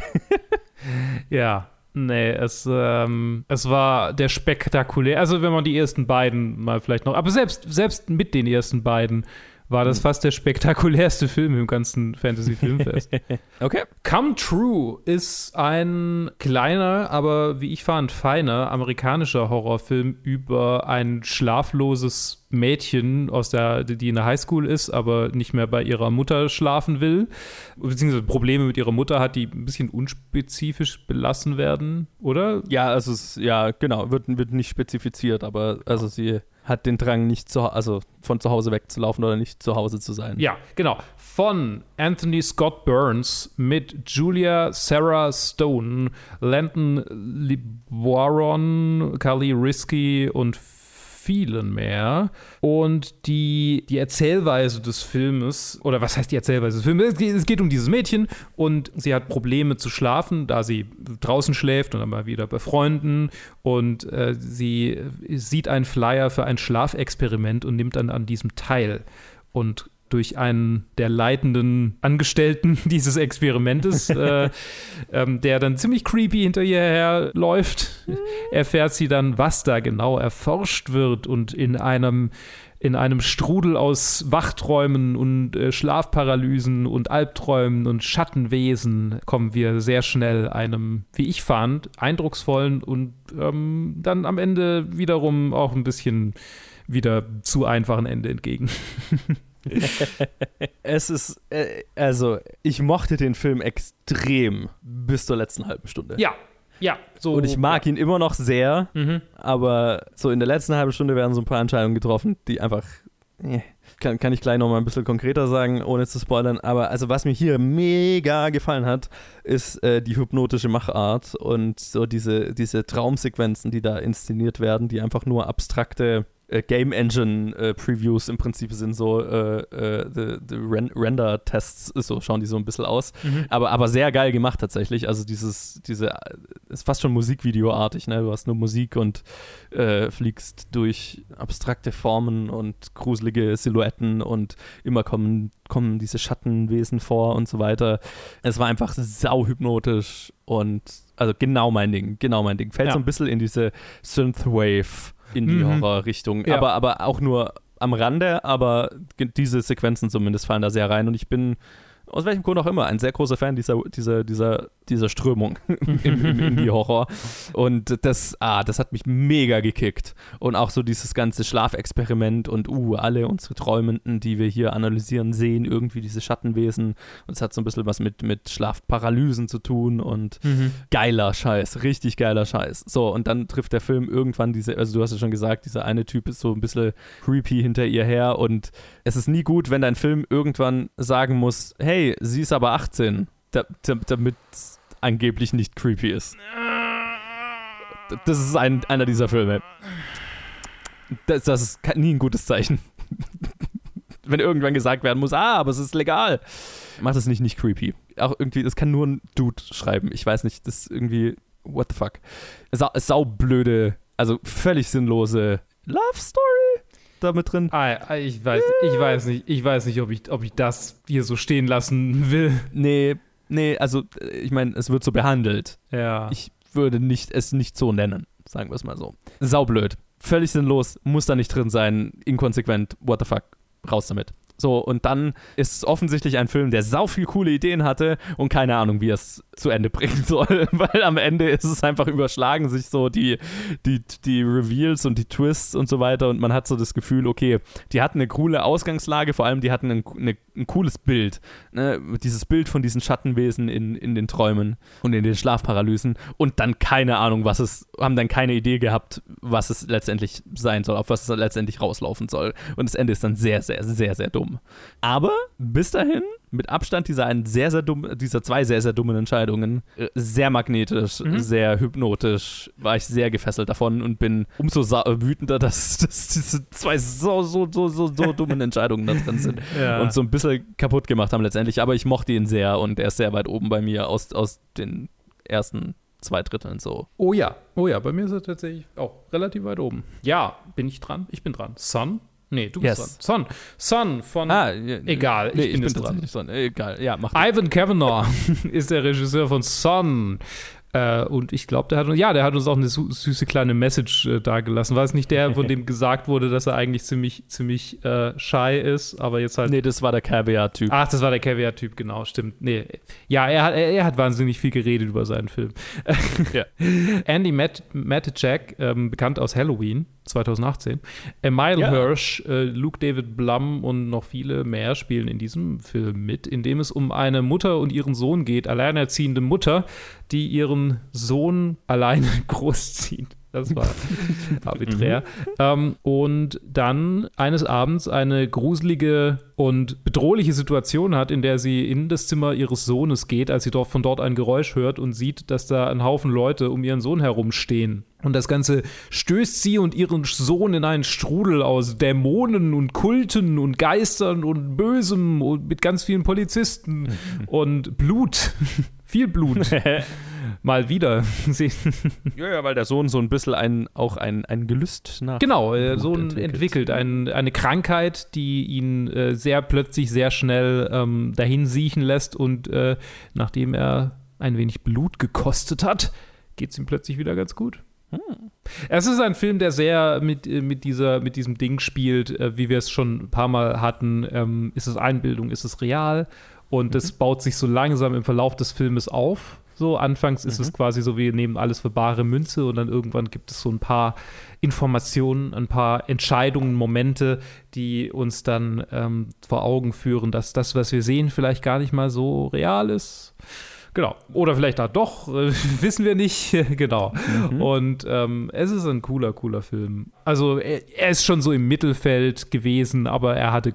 Ja. Nee, es, ähm, es war der spektakulär. Also, wenn man die ersten beiden mal vielleicht noch. Aber selbst, selbst mit den ersten beiden war das fast der spektakulärste Film im ganzen Fantasy-Filmfest. [LAUGHS] Okay. Come True ist ein kleiner, aber wie ich fand, feiner amerikanischer Horrorfilm über ein schlafloses Mädchen, aus der, die in der Highschool ist, aber nicht mehr bei ihrer Mutter schlafen will, beziehungsweise Probleme mit ihrer Mutter hat, die ein bisschen unspezifisch belassen werden, oder? Ja, also ja, genau, wird, wird nicht spezifiziert, aber also sie hat den Drang, nicht zu, also von zu Hause wegzulaufen oder nicht zu Hause zu sein. Ja, genau. Von Anthony Scott Burns mit Julia Sarah Stone, Landon Liboiron, Kali Risky und vielen mehr. Und die, die Erzählweise des Filmes, oder was heißt die Erzählweise des Filmes? Es geht, um dieses Mädchen und sie hat Probleme zu schlafen, da sie draußen schläft und dann mal wieder bei Freunden. Und äh, sie sieht einen Flyer für ein Schlafexperiment und nimmt dann an diesem teil. Und durch einen der leitenden Angestellten [LAUGHS] dieses Experimentes, [LAUGHS] äh, ähm, der dann ziemlich creepy hinter ihr herläuft, erfährt sie dann, was da genau erforscht wird und in einem in einem Strudel aus Wachträumen und äh, Schlafparalysen und Albträumen und Schattenwesen kommen wir sehr schnell einem, wie ich fand, eindrucksvollen und ähm, dann am Ende wiederum auch ein bisschen wieder zu einfachen Ende entgegen. [LAUGHS] [LAUGHS] Es ist, äh, also, ich mochte den Film extrem bis zur letzten halben Stunde. Ja, ja, so. Und ich mag ihn immer noch sehr, Mhm. aber so in der letzten halben Stunde werden so ein paar Entscheidungen getroffen, die einfach. Kann, kann ich gleich nochmal ein bisschen konkreter sagen, ohne zu spoilern. Aber also was mir hier mega gefallen hat, ist äh, die hypnotische Machart und so diese, diese Traumsequenzen, die da inszeniert werden, die einfach nur abstrakte äh, Game Engine äh, Previews im Prinzip sind, so äh, äh, the, the Ren Render-Tests, so schauen die so ein bisschen aus. Mhm. Aber, aber sehr geil gemacht tatsächlich. Also dieses, diese, äh, ist fast schon Musikvideoartig, ne? Du hast nur Musik und äh, fliegst durch abstrakte Formen und gruselige Silhouetten und immer kommen, kommen diese Schattenwesen vor und so weiter. Es war einfach sauhypnotisch und also genau mein Ding, genau mein Ding. Fällt Ja. so ein bisschen in diese Synthwave in die Mhm. Horror-Richtung, Ja. aber, aber auch nur am Rande, aber diese Sequenzen zumindest fallen da sehr rein und ich bin aus welchem Grund auch immer, ein sehr großer Fan dieser, dieser, dieser, dieser Strömung [LAUGHS] im, im Indie-Horror. Und das, ah, das hat mich mega gekickt. Und auch so dieses ganze Schlafexperiment und, uh, alle unsere Träumenden, die wir hier analysieren, sehen irgendwie diese Schattenwesen. Und es hat so ein bisschen was mit, mit Schlafparalysen zu tun und mhm. geiler Scheiß, richtig geiler Scheiß. So, und dann trifft der Film irgendwann diese, also du hast ja schon gesagt, dieser eine Typ ist so ein bisschen creepy hinter ihr her und es ist nie gut, wenn dein Film irgendwann sagen muss, hey, sie ist aber 18, da, da, damit angeblich nicht creepy ist. Das ist ein, einer dieser Filme. Das, das ist nie ein gutes Zeichen. [LAUGHS] wenn irgendwann gesagt werden muss, ah, aber es ist legal. Macht es nicht nicht creepy. Auch irgendwie, das kann nur ein Dude schreiben. Ich weiß nicht, das ist irgendwie, what the fuck. Sa saublöde, also völlig sinnlose Love Story da mit drin. Ah, ich weiß, ich weiß nicht, ich weiß nicht, ob ich, ob ich das hier so stehen lassen will. Nee, nee, also ich meine, es wird so behandelt. Ja. Ich würde nicht, es nicht so nennen, sagen wir es mal so. Saublöd. Völlig sinnlos, muss da nicht drin sein, inkonsequent, what the fuck, raus damit. So, und dann ist es offensichtlich ein Film, der sau viel coole Ideen hatte und keine Ahnung, wie er es zu Ende bringen [LAUGHS] soll, weil am Ende ist es einfach überschlagen sich so die, die, die Reveals und die Twists und so weiter und man hat so das Gefühl, okay, die hatten eine coole Ausgangslage, vor allem die hatten ein, eine, ein cooles Bild, ne? dieses Bild von diesen Schattenwesen in, in den Träumen und in den Schlafparalysen und dann keine Ahnung, was es, haben dann keine Idee gehabt, was es letztendlich sein soll, auf was es letztendlich rauslaufen soll und das Ende ist dann sehr, sehr, sehr, sehr dumm. Aber bis dahin mit Abstand dieser, ein sehr, sehr dumm, dieser zwei sehr, sehr dummen Entscheidungen. Äh, sehr magnetisch, mhm. sehr hypnotisch, war ich sehr gefesselt davon und bin umso wütender, [LAUGHS] dass, dass diese zwei so, so, so, so, so dummen [LAUGHS] Entscheidungen da drin sind ja. und so ein bisschen kaputt gemacht haben letztendlich. Aber ich mochte ihn sehr und er ist sehr weit oben bei mir aus, aus den ersten zwei Dritteln so. Oh ja, oh ja, bei mir ist er tatsächlich auch relativ weit oben. Ja, bin ich dran? Ich bin dran. Sun Nee, du bist yes. dran. Son. Son von. Ah, egal, nee, ich bin, ich bin dran. Son. Egal, ja, mach Ivan Kavanagh [LAUGHS] ist der Regisseur von Son. Äh, und ich glaube, der hat uns, ja, der hat uns auch eine süße kleine Message äh, dagelassen. War es nicht der, von dem [LAUGHS] gesagt wurde, dass er eigentlich ziemlich, ziemlich äh, shy ist, aber jetzt halt. Nee, das war der Caviar-Typ. Ach, das war der Caviar-Typ, genau, stimmt. Nee. Ja, er hat, er, er, hat wahnsinnig viel geredet über seinen Film. [LAUGHS] ja. Andy Matt, Matt ähm, bekannt aus Halloween 2018. Emile ja. Hirsch, äh, Luke David Blum und noch viele mehr spielen in diesem Film mit, in dem es um eine Mutter und ihren Sohn geht, alleinerziehende Mutter, die ihren Sohn alleine [LAUGHS] großzieht. Das war [LAUGHS] arbiträr. Mhm. ähm, und dann eines Abends eine gruselige und bedrohliche Situation hat, in der sie in das Zimmer ihres Sohnes geht, als sie dort von dort ein Geräusch hört und sieht, dass da ein Haufen Leute um ihren Sohn herumstehen. Und das Ganze stößt sie und ihren Sohn in einen Strudel aus Dämonen und Kulten und Geistern und Bösem und mit ganz vielen Polizisten [LAUGHS] und Blut. Viel Blut. [LAUGHS] Mal wieder. [LAUGHS] ja, ja, weil der Sohn so ein bisschen ein, auch ein, ein Gelüst nach. Genau, der Sohn entwickelt, entwickelt ein, eine Krankheit, die ihn äh, sehr plötzlich, sehr schnell ähm, dahin siechen lässt und äh, nachdem er ein wenig Blut gekostet hat, geht es ihm plötzlich wieder ganz gut. Hm. Es ist ein Film, der sehr mit, äh, mit, dieser, mit diesem Ding spielt, äh, wie wir es schon ein paar Mal hatten. Ähm, ist es Einbildung, ist es real? Und es mhm. baut sich so langsam im Verlauf des Filmes auf. So, anfangs ist mhm. es quasi so, wir nehmen alles für bare Münze und dann irgendwann gibt es so ein paar Informationen, ein paar Entscheidungen, Momente, die uns dann ähm, vor Augen führen, dass das, was wir sehen, vielleicht gar nicht mal so real ist. Genau. Oder vielleicht da doch, äh, [LAUGHS] wissen wir nicht. [LAUGHS] genau. Mhm. Und ähm, es ist ein cooler, cooler Film. Also er, er, ist schon so im Mittelfeld gewesen, aber er hatte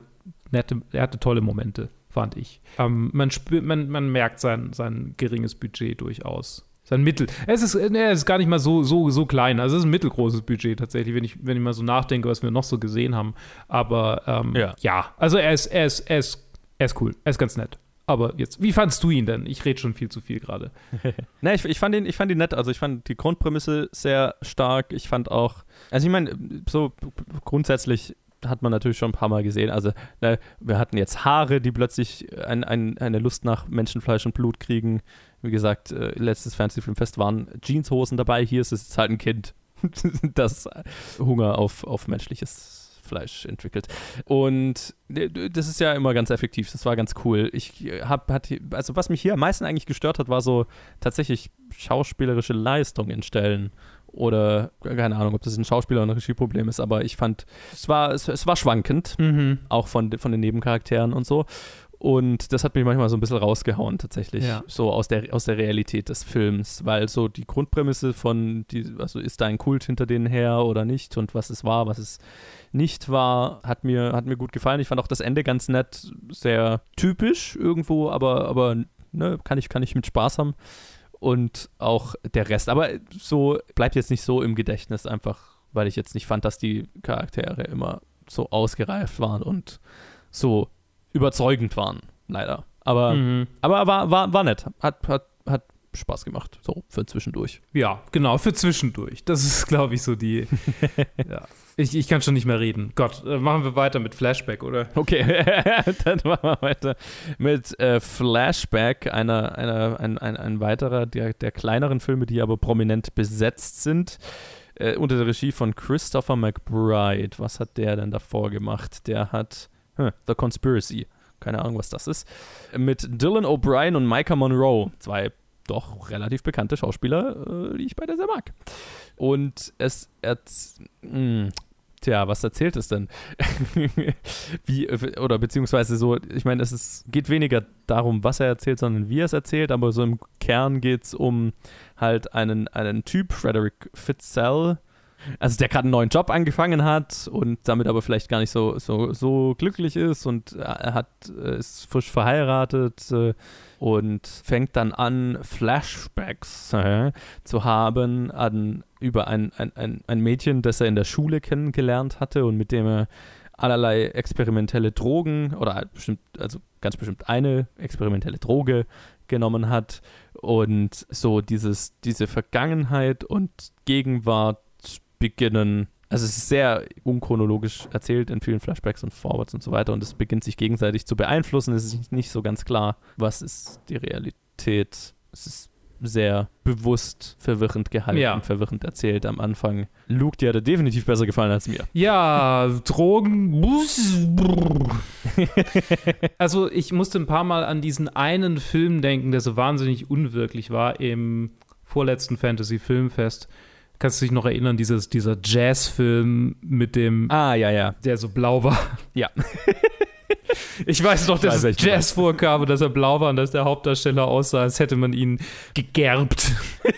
nette, er hatte tolle Momente, fand ich. Ähm, man, spürt, man, man merkt sein, sein geringes Budget durchaus sein Mittel. Es ist, er ist gar nicht mal so, so, so klein. Also es ist ein mittelgroßes Budget tatsächlich, wenn ich, wenn ich mal so nachdenke, was wir noch so gesehen haben. Aber ähm, ja. ja. also er ist, er ist, er ist, er ist cool. Er ist ganz nett. Aber jetzt, wie fandst du ihn denn? Ich rede schon viel zu viel gerade. [LAUGHS] ne, ich, ich, fand ihn, ich fand ihn nett. Also ich fand die Grundprämisse sehr stark. Ich fand auch, also ich meine, so grundsätzlich hat man natürlich schon ein paar Mal gesehen. Also ne, wir hatten jetzt Haare, die plötzlich ein, ein, eine Lust nach Menschenfleisch und Blut kriegen. Wie gesagt, äh, letztes Fantasy-Filmfest waren Jeanshosen dabei. Hier ist es halt ein Kind, [LAUGHS] das Hunger auf, auf menschliches Fleisch entwickelt. Und das ist ja immer ganz effektiv. Das war ganz cool. Ich habe, also was mich hier am meisten eigentlich gestört hat, war so tatsächlich schauspielerische Leistung in Stellen oder keine Ahnung, ob das ein Schauspieler- oder ein Regieproblem ist, aber ich fand, es war, es, es war schwankend, mhm. auch von, von den Nebencharakteren und so. Und das hat mich manchmal so ein bisschen rausgehauen, tatsächlich. Ja. So aus der, aus der Realität des Films. Weil so die Grundprämisse von, die, also ist da ein Kult hinter denen her oder nicht und was es war, was es nicht war, hat mir, hat mir gut gefallen. Ich fand auch das Ende ganz nett, sehr typisch irgendwo, aber, aber ne, kann, ich, kann ich mit Spaß haben und auch der Rest. Aber so bleibt jetzt nicht so im Gedächtnis, einfach weil ich jetzt nicht fand, dass die Charaktere immer so ausgereift waren und so überzeugend waren, leider. Aber, mhm. aber war, war, war nett. Hat, hat, hat Spaß gemacht, so für zwischendurch. Ja, genau, für zwischendurch. Das ist, glaube ich, so die. [LAUGHS] ja. Ich, ich kann schon nicht mehr reden. Gott, äh, machen wir weiter mit Flashback, oder? Okay, [LAUGHS] dann machen wir weiter mit äh, Flashback, einer, einer, ein, ein, ein weiterer der, der kleineren Filme, die aber prominent besetzt sind. Äh, unter der Regie von Christopher McBride. Was hat der denn davor gemacht? Der hat hm, The Conspiracy. Keine Ahnung, was das ist. Mit Dylan O'Brien und Micah Monroe. Zwei doch relativ bekannte Schauspieler, äh, die ich beide sehr mag. Und es, es hm, Tja, was erzählt es denn? [LAUGHS] wie, oder beziehungsweise so, ich meine, es ist, geht weniger darum, was er erzählt, sondern wie er es erzählt, aber so im Kern geht es um halt einen, einen Typ, Frederick Fitzell, also der gerade einen neuen Job angefangen hat und damit aber vielleicht gar nicht so, so, so glücklich ist und er hat, äh, ist frisch verheiratet äh, und fängt dann an, Flashbacks äh, zu haben an, über ein, ein, ein, ein Mädchen, das er in der Schule kennengelernt hatte und mit dem er allerlei experimentelle Drogen oder bestimmt, also ganz bestimmt eine experimentelle Droge genommen hat. Und so dieses, diese Vergangenheit und Gegenwart beginnen, also es ist sehr unchronologisch erzählt in vielen Flashbacks und Forwards und so weiter und es beginnt sich gegenseitig zu beeinflussen. Es ist nicht so ganz klar, was ist die Realität. Es ist sehr bewusst verwirrend gehalten, ja. verwirrend erzählt am Anfang. Luke, dir hat er definitiv besser gefallen als mir. Ja, Drogen. [LAUGHS] also ich musste ein paar Mal an diesen einen Film denken, der so wahnsinnig unwirklich war im vorletzten Fantasy-Filmfest Kannst du dich noch erinnern, dieses, dieser Jazzfilm mit dem. Ah, ja, ja. Der so blau war. Ja. [LAUGHS] ich weiß noch, dass es Jazz vorkam und dass er blau war und dass der Hauptdarsteller aussah, als hätte man ihn gegerbt. [LAUGHS]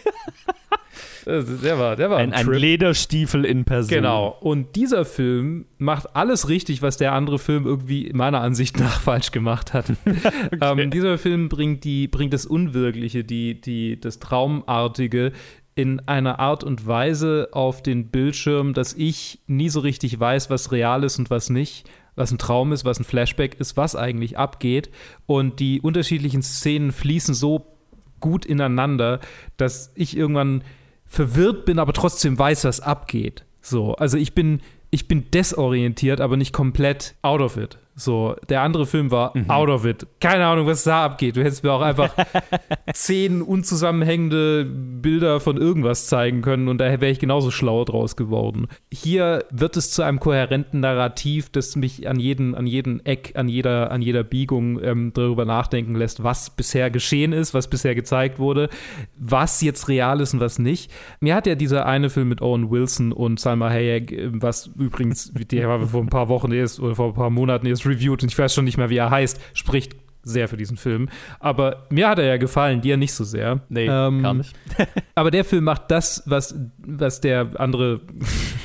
der war, der war ein, ein, Lederstiefel in Person. Genau. Und dieser Film macht alles richtig, was der andere Film irgendwie meiner Ansicht nach [LAUGHS] falsch gemacht hat. okay. ähm, dieser Film bringt die, bringt das Unwirkliche, die, die, das Traumartige in einer Art und Weise auf den Bildschirm, dass ich nie so richtig weiß, was real ist und was nicht, was ein Traum ist, was ein Flashback ist, was eigentlich abgeht. Und die unterschiedlichen Szenen fließen so gut ineinander, dass ich irgendwann verwirrt bin, aber trotzdem weiß, was abgeht. So, also ich bin, ich bin desorientiert, aber nicht komplett out of it. So, der andere Film war mhm. out of it. Keine Ahnung, was da abgeht. Du hättest mir auch einfach [LAUGHS] zehn unzusammenhängende Bilder von irgendwas zeigen können und da wäre ich genauso schlau draus geworden. Hier wird es zu einem kohärenten Narrativ, das mich an jeden, an jeden Eck, an jeder, an jeder Biegung ähm, darüber nachdenken lässt, was bisher geschehen ist, was bisher gezeigt wurde, was jetzt real ist und was nicht. Mir hat ja dieser eine Film mit Owen Wilson und Salma Hayek, äh, was übrigens, der war vor ein paar Wochen erst oder vor ein paar Monaten erst reviewed und ich weiß schon nicht mehr, wie er heißt, spricht sehr für diesen Film. Aber mir hat er ja gefallen, dir nicht so sehr. Nee, ähm, gar nicht. [LAUGHS] aber der Film macht das, was, was der andere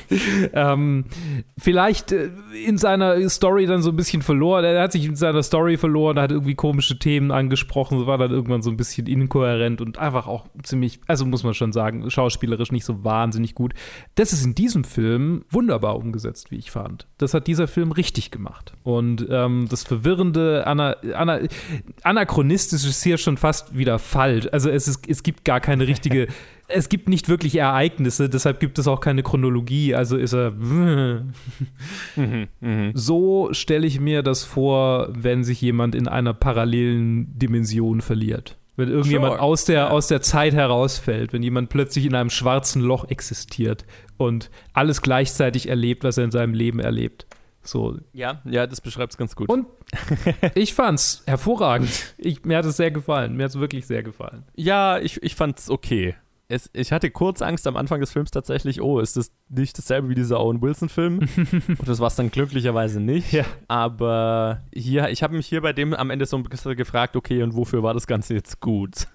[LAUGHS] ähm, vielleicht äh, in seiner Story dann so ein bisschen verloren. Er hat sich in seiner Story verloren, hat irgendwie komische Themen angesprochen, war dann irgendwann so ein bisschen inkohärent und einfach auch ziemlich, also muss man schon sagen, schauspielerisch nicht so wahnsinnig gut. Das ist in diesem Film wunderbar umgesetzt, wie ich fand. Das hat dieser Film richtig gemacht. Und ähm, das verwirrende, ana, ana, anachronistisch ist hier schon fast wieder falsch. Also es, ist, es gibt gar keine richtige [LAUGHS] es gibt nicht wirklich Ereignisse, deshalb gibt es auch keine Chronologie. Also ist er. [LAUGHS] mhm, mh. So stelle ich mir das vor, wenn sich jemand in einer parallelen Dimension verliert. Wenn irgendjemand Sure. aus, der, aus der Zeit herausfällt, wenn jemand plötzlich in einem schwarzen Loch existiert und alles gleichzeitig erlebt, was er in seinem Leben erlebt. So. Ja, ja, das beschreibt es ganz gut. Und [LAUGHS] ich fand's hervorragend. Ich, mir hat es sehr gefallen. Mir hat es wirklich sehr gefallen. Ja, ich, ich fand's okay. Es, ich hatte kurz Angst am Anfang des Films tatsächlich, oh, ist das nicht dasselbe wie dieser Owen Wilson-Film? [LAUGHS] Und das war es dann glücklicherweise nicht. Ja. Aber hier, ich habe mich hier bei dem am Ende so ein bisschen gefragt, okay, und wofür war das Ganze jetzt gut?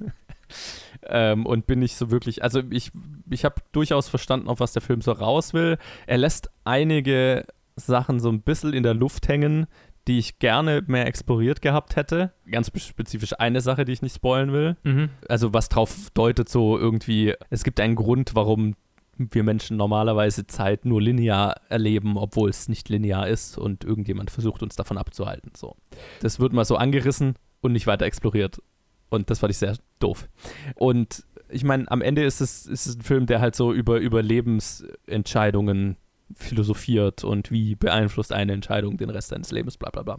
[LAUGHS] ähm, und bin ich so wirklich, also ich, ich habe durchaus verstanden, auf was der Film so raus will. Er lässt einige Sachen so ein bisschen in der Luft hängen, die ich gerne mehr exploriert gehabt hätte. Ganz spezifisch eine Sache, die ich nicht spoilen will Mhm. also was drauf deutet, so irgendwie, es gibt einen Grund, warum wir Menschen normalerweise Zeit nur linear erleben, obwohl es nicht linear ist und irgendjemand versucht uns davon abzuhalten. So. Das wird mal so angerissen und nicht weiter exploriert. Und das fand ich sehr doof. Und ich meine, am Ende ist es, ist es ein Film, der halt so über, über Lebensentscheidungen philosophiert und wie beeinflusst eine Entscheidung den Rest deines Lebens, bla bla bla.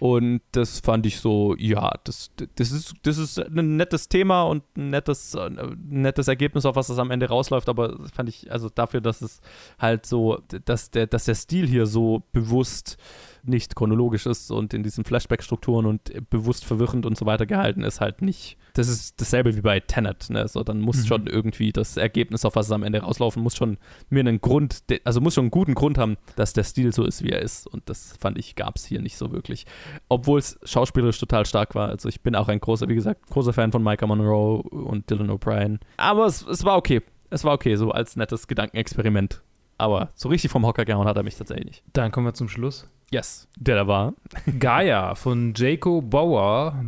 Und das fand ich so, ja, das, das, ist, das ist ein nettes Thema und ein nettes, äh, nettes Ergebnis, auf was das am Ende rausläuft, aber fand ich, also dafür, dass es halt so, dass der, dass der Stil hier so bewusst nicht chronologisch ist und in diesen Flashback-Strukturen und bewusst verwirrend und so weiter gehalten ist, halt nicht. Das ist dasselbe wie bei Tenet, ne? So, dann muss Mhm. schon irgendwie das Ergebnis, auf was es am Ende rauslaufen, muss schon mir einen Grund, also muss schon einen guten Grund haben, dass der Stil so ist, wie er ist. Und das fand ich, gab es hier nicht so wirklich. Obwohl es schauspielerisch total stark war. Also ich bin auch ein großer, wie gesagt, großer Fan von Micah Monroe und Dylan O'Brien. Aber es, es war okay. Es war okay, so als nettes Gedankenexperiment. Aber so richtig vom Hocker gehauen hat er mich tatsächlich nicht. Dann kommen wir zum Schluss. Yes, der da war. Gaia von Jaco Bauer.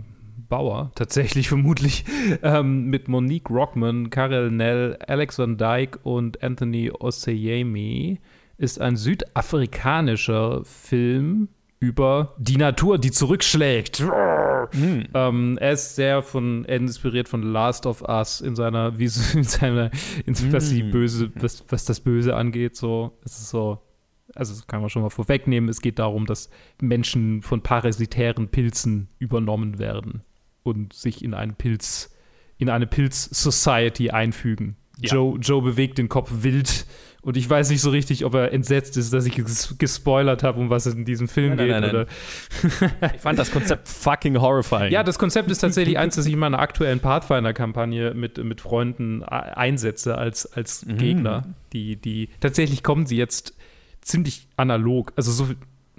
Bauer, tatsächlich [LAUGHS] vermutlich, ähm, mit Monique Rockman, Karel Nell, Alex Van Dyke und Anthony Oseyemi, ist ein südafrikanischer Film über die Natur, die zurückschlägt. Hm. Ähm, er ist sehr von inspiriert von Last of Us in seiner, wie [LAUGHS] in seiner, in, was die Mm. Böse, was, was das Böse angeht. So, es ist so, also das kann man schon mal vorwegnehmen. Es geht darum, dass Menschen von parasitären Pilzen übernommen werden und sich in einen Pilz, in eine Pilz-Society einfügen. Ja. Joe, Joe bewegt den Kopf wild und ich weiß nicht so richtig, ob er entsetzt ist, dass ich ges gespoilert habe, um was es in diesem Film Nein, geht. nein, nein, oder Ich fand das Konzept fucking horrifying. ja, das Konzept ist tatsächlich eins, das ich in meiner aktuellen Pathfinder-Kampagne mit, mit Freunden einsetze als, als Mhm. Gegner. Die, die, tatsächlich kommen sie jetzt ziemlich analog. Also so.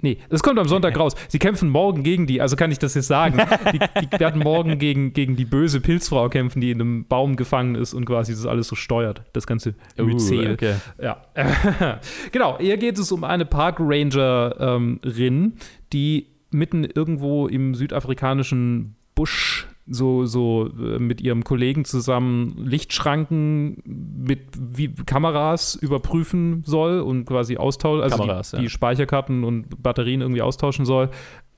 Nee, das kommt am Sonntag raus. Sie kämpfen morgen gegen die, also kann ich das jetzt sagen. Die, die werden morgen gegen, gegen die böse Pilzfrau kämpfen, die in einem Baum gefangen ist und quasi das alles so steuert. Das ganze Uh, Myzel. okay. Ja. [LAUGHS] genau, hier geht es um eine Park-Rangerin, die mitten irgendwo im südafrikanischen Busch so, so äh, mit ihrem Kollegen zusammen Lichtschranken mit wie, Kameras überprüfen soll und quasi austauschen, also Kameras, die, ja. die Speicherkarten und Batterien irgendwie austauschen soll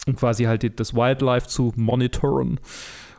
und quasi halt das Wildlife zu monitoren.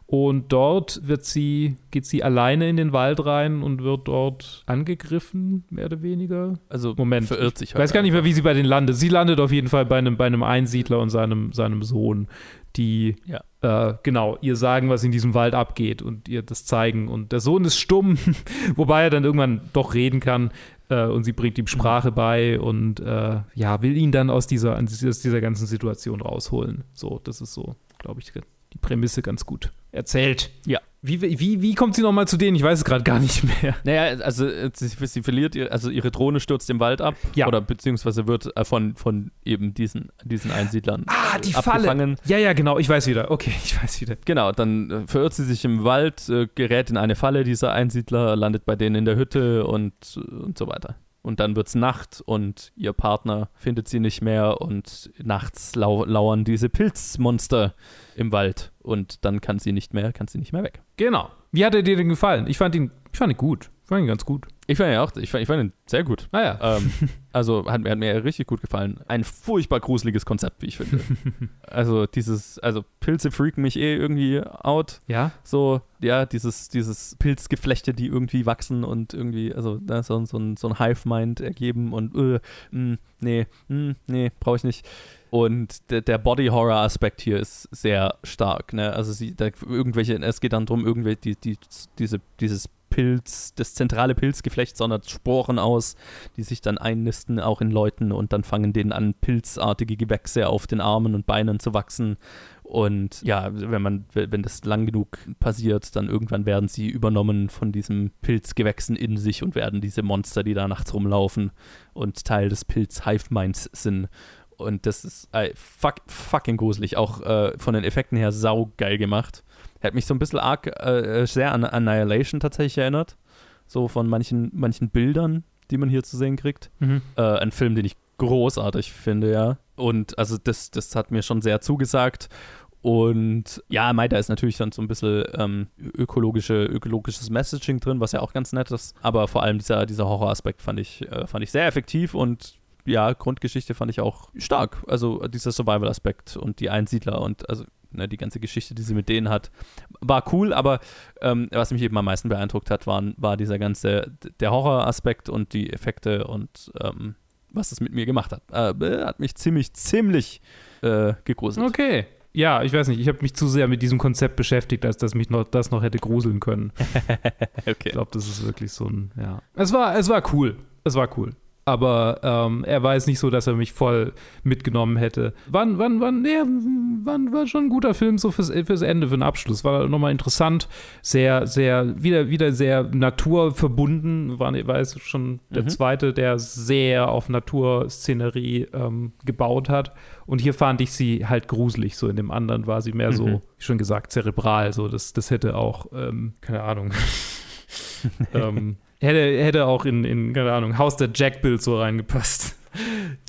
Und dort wird sie, geht sie alleine in den Wald rein und wird dort angegriffen, mehr oder weniger. Also Moment, verirrt sich Ich weiß gar nicht mehr, wie sie bei denen landet. Sie landet auf jeden Fall bei einem, bei einem Einsiedler und seinem, seinem Sohn, die Ja. Äh, genau ihr sagen, was in diesem Wald abgeht und ihr das zeigen. Und der Sohn ist stumm, [LAUGHS] wobei er dann irgendwann doch reden kann. Äh, und sie bringt ihm Sprache bei und äh, ja, will ihn dann aus dieser, aus dieser ganzen Situation rausholen. So, das ist so, glaube ich, die Prämisse ganz gut erzählt. Ja. Wie, wie, wie kommt sie nochmal zu denen? Ich weiß es gerade gar nicht mehr. Naja, also äh, sie, sie verliert, ihr, also ihre Drohne stürzt im Wald ab. Ja. Oder beziehungsweise wird äh, von, von eben diesen, diesen Einsiedlern Ah, die abgefangen. Ja, ja, genau, ich weiß wieder. Okay, ich weiß wieder. Genau, dann äh, verirrt sie sich im Wald, äh, gerät in eine Falle dieser Einsiedler, landet bei denen in der Hütte und, und so weiter. Und dann wird's Nacht und ihr Partner findet sie nicht mehr und nachts lau lauern diese Pilzmonster im Wald und dann kann sie nicht mehr, kann sie nicht mehr weg. Genau. Wie hat er dir denn gefallen? Ich fand ihn, ich fand ihn gut. Fand ihn ganz gut. Ich fand ihn auch, ich fand, ich fand ihn sehr gut. Naja. Ähm, also hat, mir- hat mir richtig gut gefallen. Ein furchtbar gruseliges Konzept, wie ich finde. [LAUGHS] also dieses, also Pilze freaken mich eh irgendwie out. ja? So, ja, dieses, dieses Pilzgeflechte, die irgendwie wachsen und irgendwie, also da so, so ein, so ein Hive-Mind ergeben und äh, mh, nee, mh, nee, brauche ich nicht. Und der, der Body-Horror-Aspekt hier ist sehr stark, ne? Also sie, da irgendwelche, es geht dann darum, irgendwelche, die, die, diese, dieses Pilz, das zentrale Pilzgeflecht sondert Sporen aus, die sich dann einnisten, auch in Leuten und dann fangen denen an, pilzartige Gewächse auf den Armen und Beinen zu wachsen. Und ja, wenn man, wenn das lang genug passiert, dann irgendwann werden sie übernommen von diesem Pilzgewächsen in sich und werden diese Monster, die da nachts rumlaufen und Teil des Pilz-Hive-Minds sind. Und das ist äh, fuck, fucking gruselig. Auch äh, von den Effekten her saugeil gemacht. Hat mich so ein bisschen arg äh, sehr an Annihilation tatsächlich erinnert. So von manchen, manchen Bildern, die man hier zu sehen kriegt. Mhm. Äh, ein Film, den ich großartig finde, ja. Und also das, das hat mir schon sehr zugesagt. Und ja, Mai, da ist natürlich dann so ein bisschen ähm, ökologische, ökologisches Messaging drin, was ja auch ganz nett ist. Aber vor allem dieser, dieser Horroraspekt fand ich, äh, fand ich sehr effektiv und ja, Grundgeschichte fand ich auch stark. Also dieser Survival-Aspekt und die Einsiedler und also ne, die ganze Geschichte, die sie mit denen hat, war cool, aber ähm, was mich eben am meisten beeindruckt hat, waren, war dieser ganze, der Horroraspekt und die Effekte und ähm, was es mit mir gemacht hat. Äh, hat mich ziemlich, ziemlich äh, gegruselt. Okay. Ja, ich weiß nicht, ich habe mich zu sehr mit diesem Konzept beschäftigt, als dass mich noch, das noch hätte gruseln können. [LAUGHS] Ich Okay. glaube, das ist wirklich so ein, ja. Es war, es war cool. Es war cool. Aber ähm, er war jetzt nicht so, dass er mich voll mitgenommen hätte. Wann, wann, wann, ja, wann war schon ein guter Film so fürs, fürs Ende, für den Abschluss. War nochmal interessant, sehr, sehr, wieder, wieder sehr naturverbunden. War, war jetzt schon der Mhm. zweite, der sehr auf Naturszenerie ähm, gebaut hat. Und hier fand ich sie halt gruselig. So in dem anderen war sie mehr so, Mhm. wie schon gesagt, zerebral. So, das, das hätte auch, ähm, keine Ahnung. [LAUGHS] ähm, hätte, hätte auch in, in, keine Ahnung, Haus der Jack-Bild so reingepasst.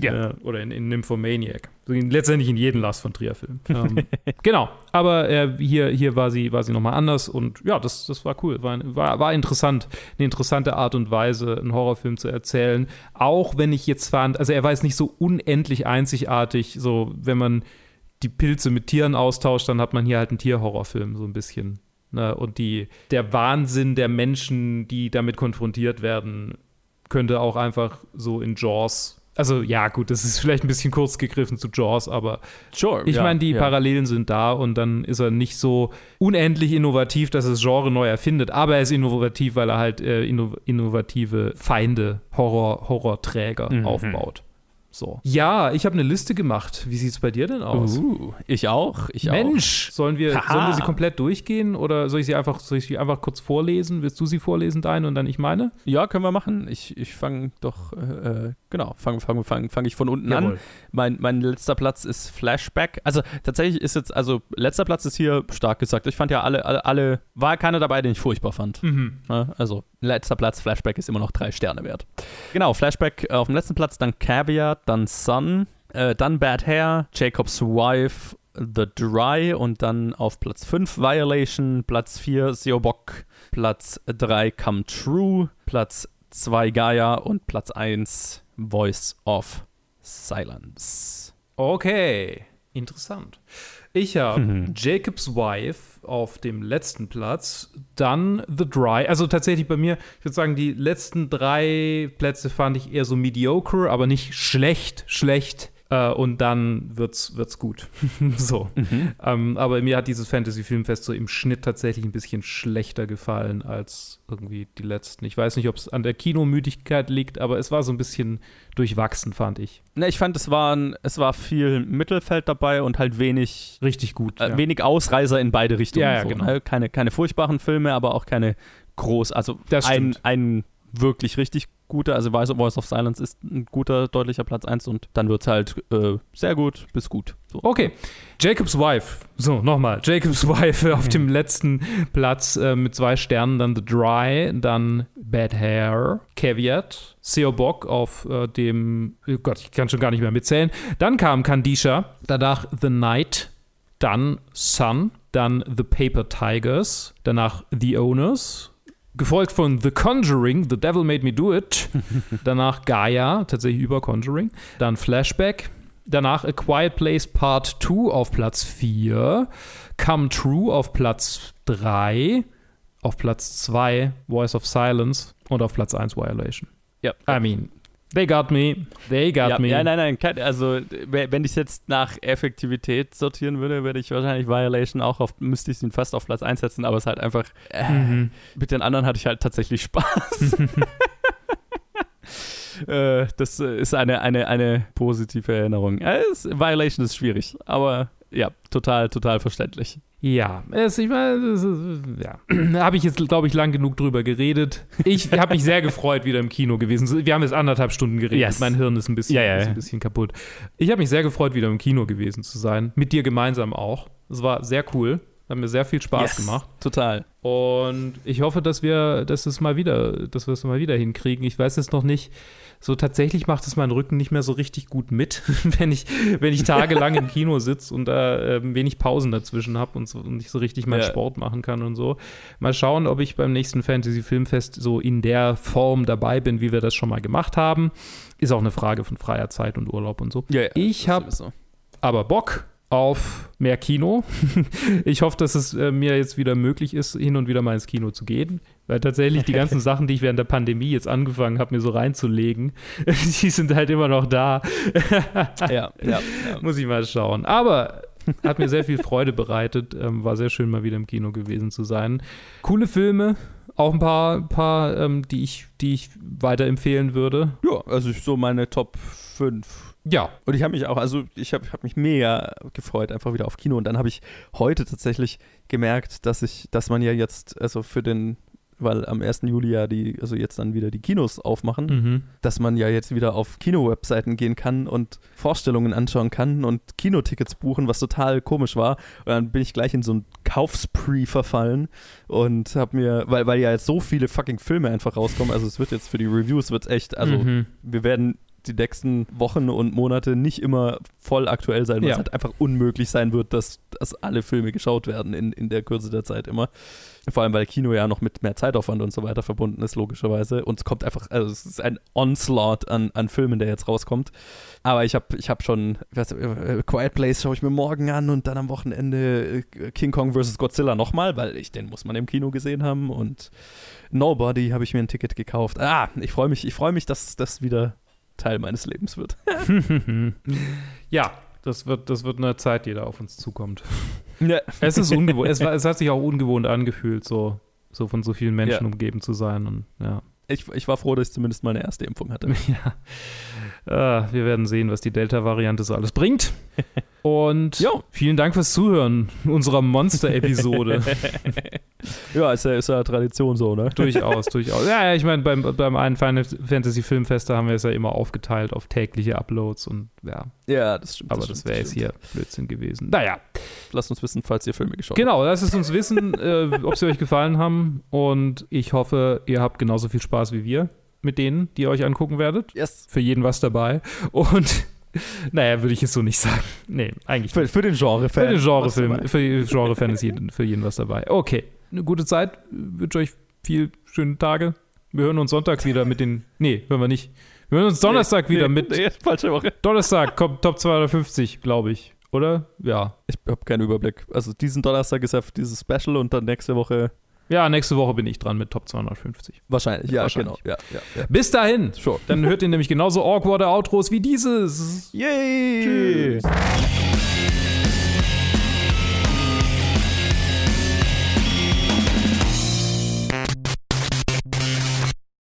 Ja. Äh, oder in, in Nymphomaniac. Letztendlich in jeden Lars von Trier-Film. ähm, genau. Aber äh, hier, hier war sie, war sie nochmal anders und ja, das, das war cool. War, war, war interessant. Eine interessante Art und Weise, einen Horrorfilm zu erzählen. Auch wenn ich jetzt fand, also er war jetzt nicht so unendlich einzigartig, so wenn man die Pilze mit Tieren austauscht, dann hat man hier halt einen Tierhorrorfilm, so ein bisschen. Ne? Und die, der Wahnsinn der Menschen, die damit konfrontiert werden, könnte auch einfach so in Jaws. Also ja, gut, das ist vielleicht ein bisschen kurz gegriffen zu Jaws, aber Sure. ich ja, meine, die ja. Parallelen sind da und dann ist er nicht so unendlich innovativ, dass es Genre neu erfindet, aber er ist innovativ, weil er halt äh, inno innovative Feinde, Horror, Horrorträger Mhm. aufbaut. So. Ja, ich habe eine Liste gemacht. Wie sieht es bei dir denn aus? Uh, ich auch. Ich auch. Mensch, sollen wir, sollen wir sie komplett durchgehen oder soll ich sie einfach, soll ich sie einfach kurz vorlesen? Willst du sie vorlesen, deine und dann ich meine? Ja, können wir machen. Ich, ich fange doch, äh, äh, genau, fange fang, fang, fang ich von unten an. Mein, mein letzter Platz ist Flashback. Also tatsächlich ist jetzt, also letzter Platz ist hier stark gesagt. Ich fand ja alle, alle, alle war keiner dabei, den ich furchtbar fand. Mhm. Ne? Also letzter Platz, Flashback ist immer noch drei Sterne wert. Genau, Flashback äh, auf dem letzten Platz, dann Caveat, dann Sun, äh, dann Bad Hair, Jacob's Wife, The Dry und dann auf Platz 5 Violation, Platz 4 Seobok, Platz 3 Come True, Platz 2 Gaia und Platz 1 Voice of Silence. Okay, interessant. Ich habe Mhm. Jacob's Wife auf dem letzten Platz, dann The Dry. Also tatsächlich bei mir, ich würde sagen, die letzten drei Plätze fand ich eher so mediocre, aber nicht schlecht, schlecht. Äh, und dann wird's, wird's gut. [LAUGHS] so. Ähm, aber mir hat dieses Fantasy-Filmfest so im Schnitt tatsächlich ein bisschen schlechter gefallen als irgendwie die letzten. Ich weiß nicht, ob es an der Kinomüdigkeit liegt, aber es war so ein bisschen durchwachsen, fand ich. Ne, ich fand, es, waren, es war viel Mittelfeld dabei und halt wenig Richtig gut. Äh, ja. wenig Ausreißer in beide Richtungen. Ja, ja, so, genau. ne? keine, keine furchtbaren Filme, aber auch keine groß. Also ein, ein wirklich richtig guter, also Voice Voice of Silence ist ein guter, deutlicher Platz 1 und dann wird es halt äh, sehr gut bis gut. So. Okay, Jacob's Wife. So, nochmal. Jacob's [LAUGHS] Wife auf dem letzten Platz äh, mit zwei Sternen. Dann The Dry, dann Bad Hair, Caveat, Seobok auf äh, dem, oh Gott, ich kann schon gar nicht mehr mitzählen. Dann kam Kandisha, danach The Night, dann Sun, dann The Paper Tigers, danach The Owners, gefolgt von The Conjuring, The Devil Made Me Do It. [LAUGHS] Danach Gaia, tatsächlich über Conjuring. Dann Flashback. Danach A Quiet Place Part 2 auf Platz 4. Come True auf Platz 3. Auf Platz 2 Voice of Silence. Und auf Platz 1 Violation. Ja. I mean, they got me. They got ja, me. ja, nein, nein, also wenn ich es jetzt nach Effektivität sortieren würde, würde ich wahrscheinlich Violation auch auf, müsste ich ihn fast auf Platz 1 setzen, aber es ist halt einfach, äh, Mhm. mit den anderen hatte ich halt tatsächlich Spaß. [LAUGHS] [LAUGHS] äh, das ist eine, eine, eine positive Erinnerung. Äh, Violation ist schwierig, aber ja, total, total verständlich. Ja, es, ich meine, ja. [CLEARS THROAT] da habe ich jetzt, glaube ich, lang genug drüber geredet. Ich habe mich sehr gefreut, wieder im Kino gewesen. zu- Wir haben jetzt anderthalb Stunden geredet. Yes. Mein Hirn ist ein bisschen, Ja, ja, ist ein bisschen kaputt. Ich habe mich sehr gefreut, wieder im Kino gewesen zu sein. Mit dir gemeinsam auch. Es war sehr cool. Hat mir sehr viel Spaß Yes. gemacht. Total. Und ich hoffe, dass wir, dass es mal wieder, dass wir es mal wieder hinkriegen. Ich weiß jetzt noch nicht. So tatsächlich macht es meinen Rücken nicht mehr so richtig gut mit, [LAUGHS] wenn ich, wenn ich tagelang im Kino sitze und da ähm, wenig Pausen dazwischen habe und, so, und nicht so richtig meinen Ja. Sport machen kann und so. Mal schauen, ob ich beim nächsten Fantasy Filmfest so in der Form dabei bin, wie wir das schon mal gemacht haben. Ist auch eine Frage von freier Zeit und Urlaub und so. Ja, ja, Ich das hab- sowieso. Aber Bock auf mehr Kino. [LAUGHS] ich hoffe, dass es äh, mir jetzt wieder möglich ist, hin und wieder mal ins Kino zu gehen. Weil tatsächlich die ganzen [LAUGHS] Sachen, die ich während der Pandemie jetzt angefangen habe, mir so reinzulegen, [LAUGHS] die sind halt immer noch da. Ja, ja, ja. [LAUGHS] Muss ich mal schauen. Aber hat mir sehr viel Freude bereitet. Ähm, war sehr schön, mal wieder im Kino gewesen zu sein. Coole Filme. Auch ein paar, paar ähm, die, ich, die ich weiterempfehlen würde. Ja, also so meine Top 5 Ja, Und ich habe mich auch, also ich habe hab mich mega gefreut, einfach wieder auf Kino. Und dann habe ich heute tatsächlich gemerkt, dass ich, dass man ja jetzt, also für den, weil am 1. Juli ja die, also jetzt dann wieder die Kinos aufmachen, mhm. dass man ja jetzt wieder auf Kino-Webseiten gehen kann und Vorstellungen anschauen kann und Kinotickets buchen, was total komisch war. Und dann bin ich gleich in so ein Kaufspree verfallen und habe mir, weil, weil ja jetzt so viele fucking Filme einfach rauskommen, also es wird jetzt für die Reviews wird's echt, also mhm. wir werden die nächsten Wochen und Monate nicht immer voll aktuell sein, weil Ja. es halt einfach unmöglich sein wird, dass, dass alle Filme geschaut werden in, in der Kürze der Zeit immer. Vor allem, weil Kino ja noch mit mehr Zeitaufwand und so weiter verbunden ist, logischerweise. Und es kommt einfach, also es ist ein Onslaught an, an Filmen, der jetzt rauskommt. Aber ich habe ich hab schon, was, äh, Quiet Place schaue ich mir morgen an und dann am Wochenende äh, King Kong vs. Godzilla nochmal, weil ich, den muss man im Kino gesehen haben. Und Nobody habe ich mir ein Ticket gekauft. Ah, ich freue mich, ich freue mich, dass das wieder Teil meines Lebens wird. [LAUGHS] [LAUGHS] ja, das wird, das wird eine Zeit, die da auf uns zukommt. Ja. Es ist ungewohnt. es, es hat sich auch ungewohnt angefühlt, so, so von so vielen Menschen Ja. umgeben zu sein. Und ja. Ich, ich war froh, dass ich zumindest meine erste Impfung hatte. [LAUGHS] ja. Äh, wir werden sehen, was die Delta-Variante so alles bringt. Und Jo. vielen Dank fürs Zuhören unserer Monster-Episode. [LAUGHS] ja, ist ja, ist ja Tradition so, ne? durchaus, durchaus. Ja, ja, ich meine, beim, beim einen Final Fantasy Filmfest, da haben wir es ja immer aufgeteilt auf tägliche Uploads und ja, Ja, das stimmt. aber das, stimmt, wäre jetzt hier Blödsinn gewesen. Naja, Lasst uns wissen, falls ihr Filme geschaut genau, lasst es uns wissen, äh, ob sie euch gefallen haben und ich hoffe, ihr habt genauso viel Spaß wie wir mit denen, die ihr euch angucken werdet. habt. Yes. Für jeden was dabei und [LAUGHS] naja, würde ich jetzt so nicht sagen. Nee, eigentlich Für, für den Genre-Fan. Für den Genrefilm, für Genrefan ist jeden, für jeden was dabei. Okay, eine gute Zeit. Wünsche euch viel schöne Tage. Wir hören uns sonntags wieder mit den. Nee, hören wir nicht. Wir hören uns Donnerstag wieder nee, mit. Nee, falsche Woche. Donnerstag kommt Top 250, glaube ich. Oder? Ja. Ich habe keinen Überblick. Also diesen Donnerstag ist ja dieses Special und dann nächste Woche Ja, nächste Woche bin ich dran mit Top 250. wahrscheinlich. Ja, Wahrscheinlich. genau. Ja, ja. Bis dahin. Sure. Dann hört ihr nämlich genauso awkwarde Outros wie dieses. Yay! Tschüss.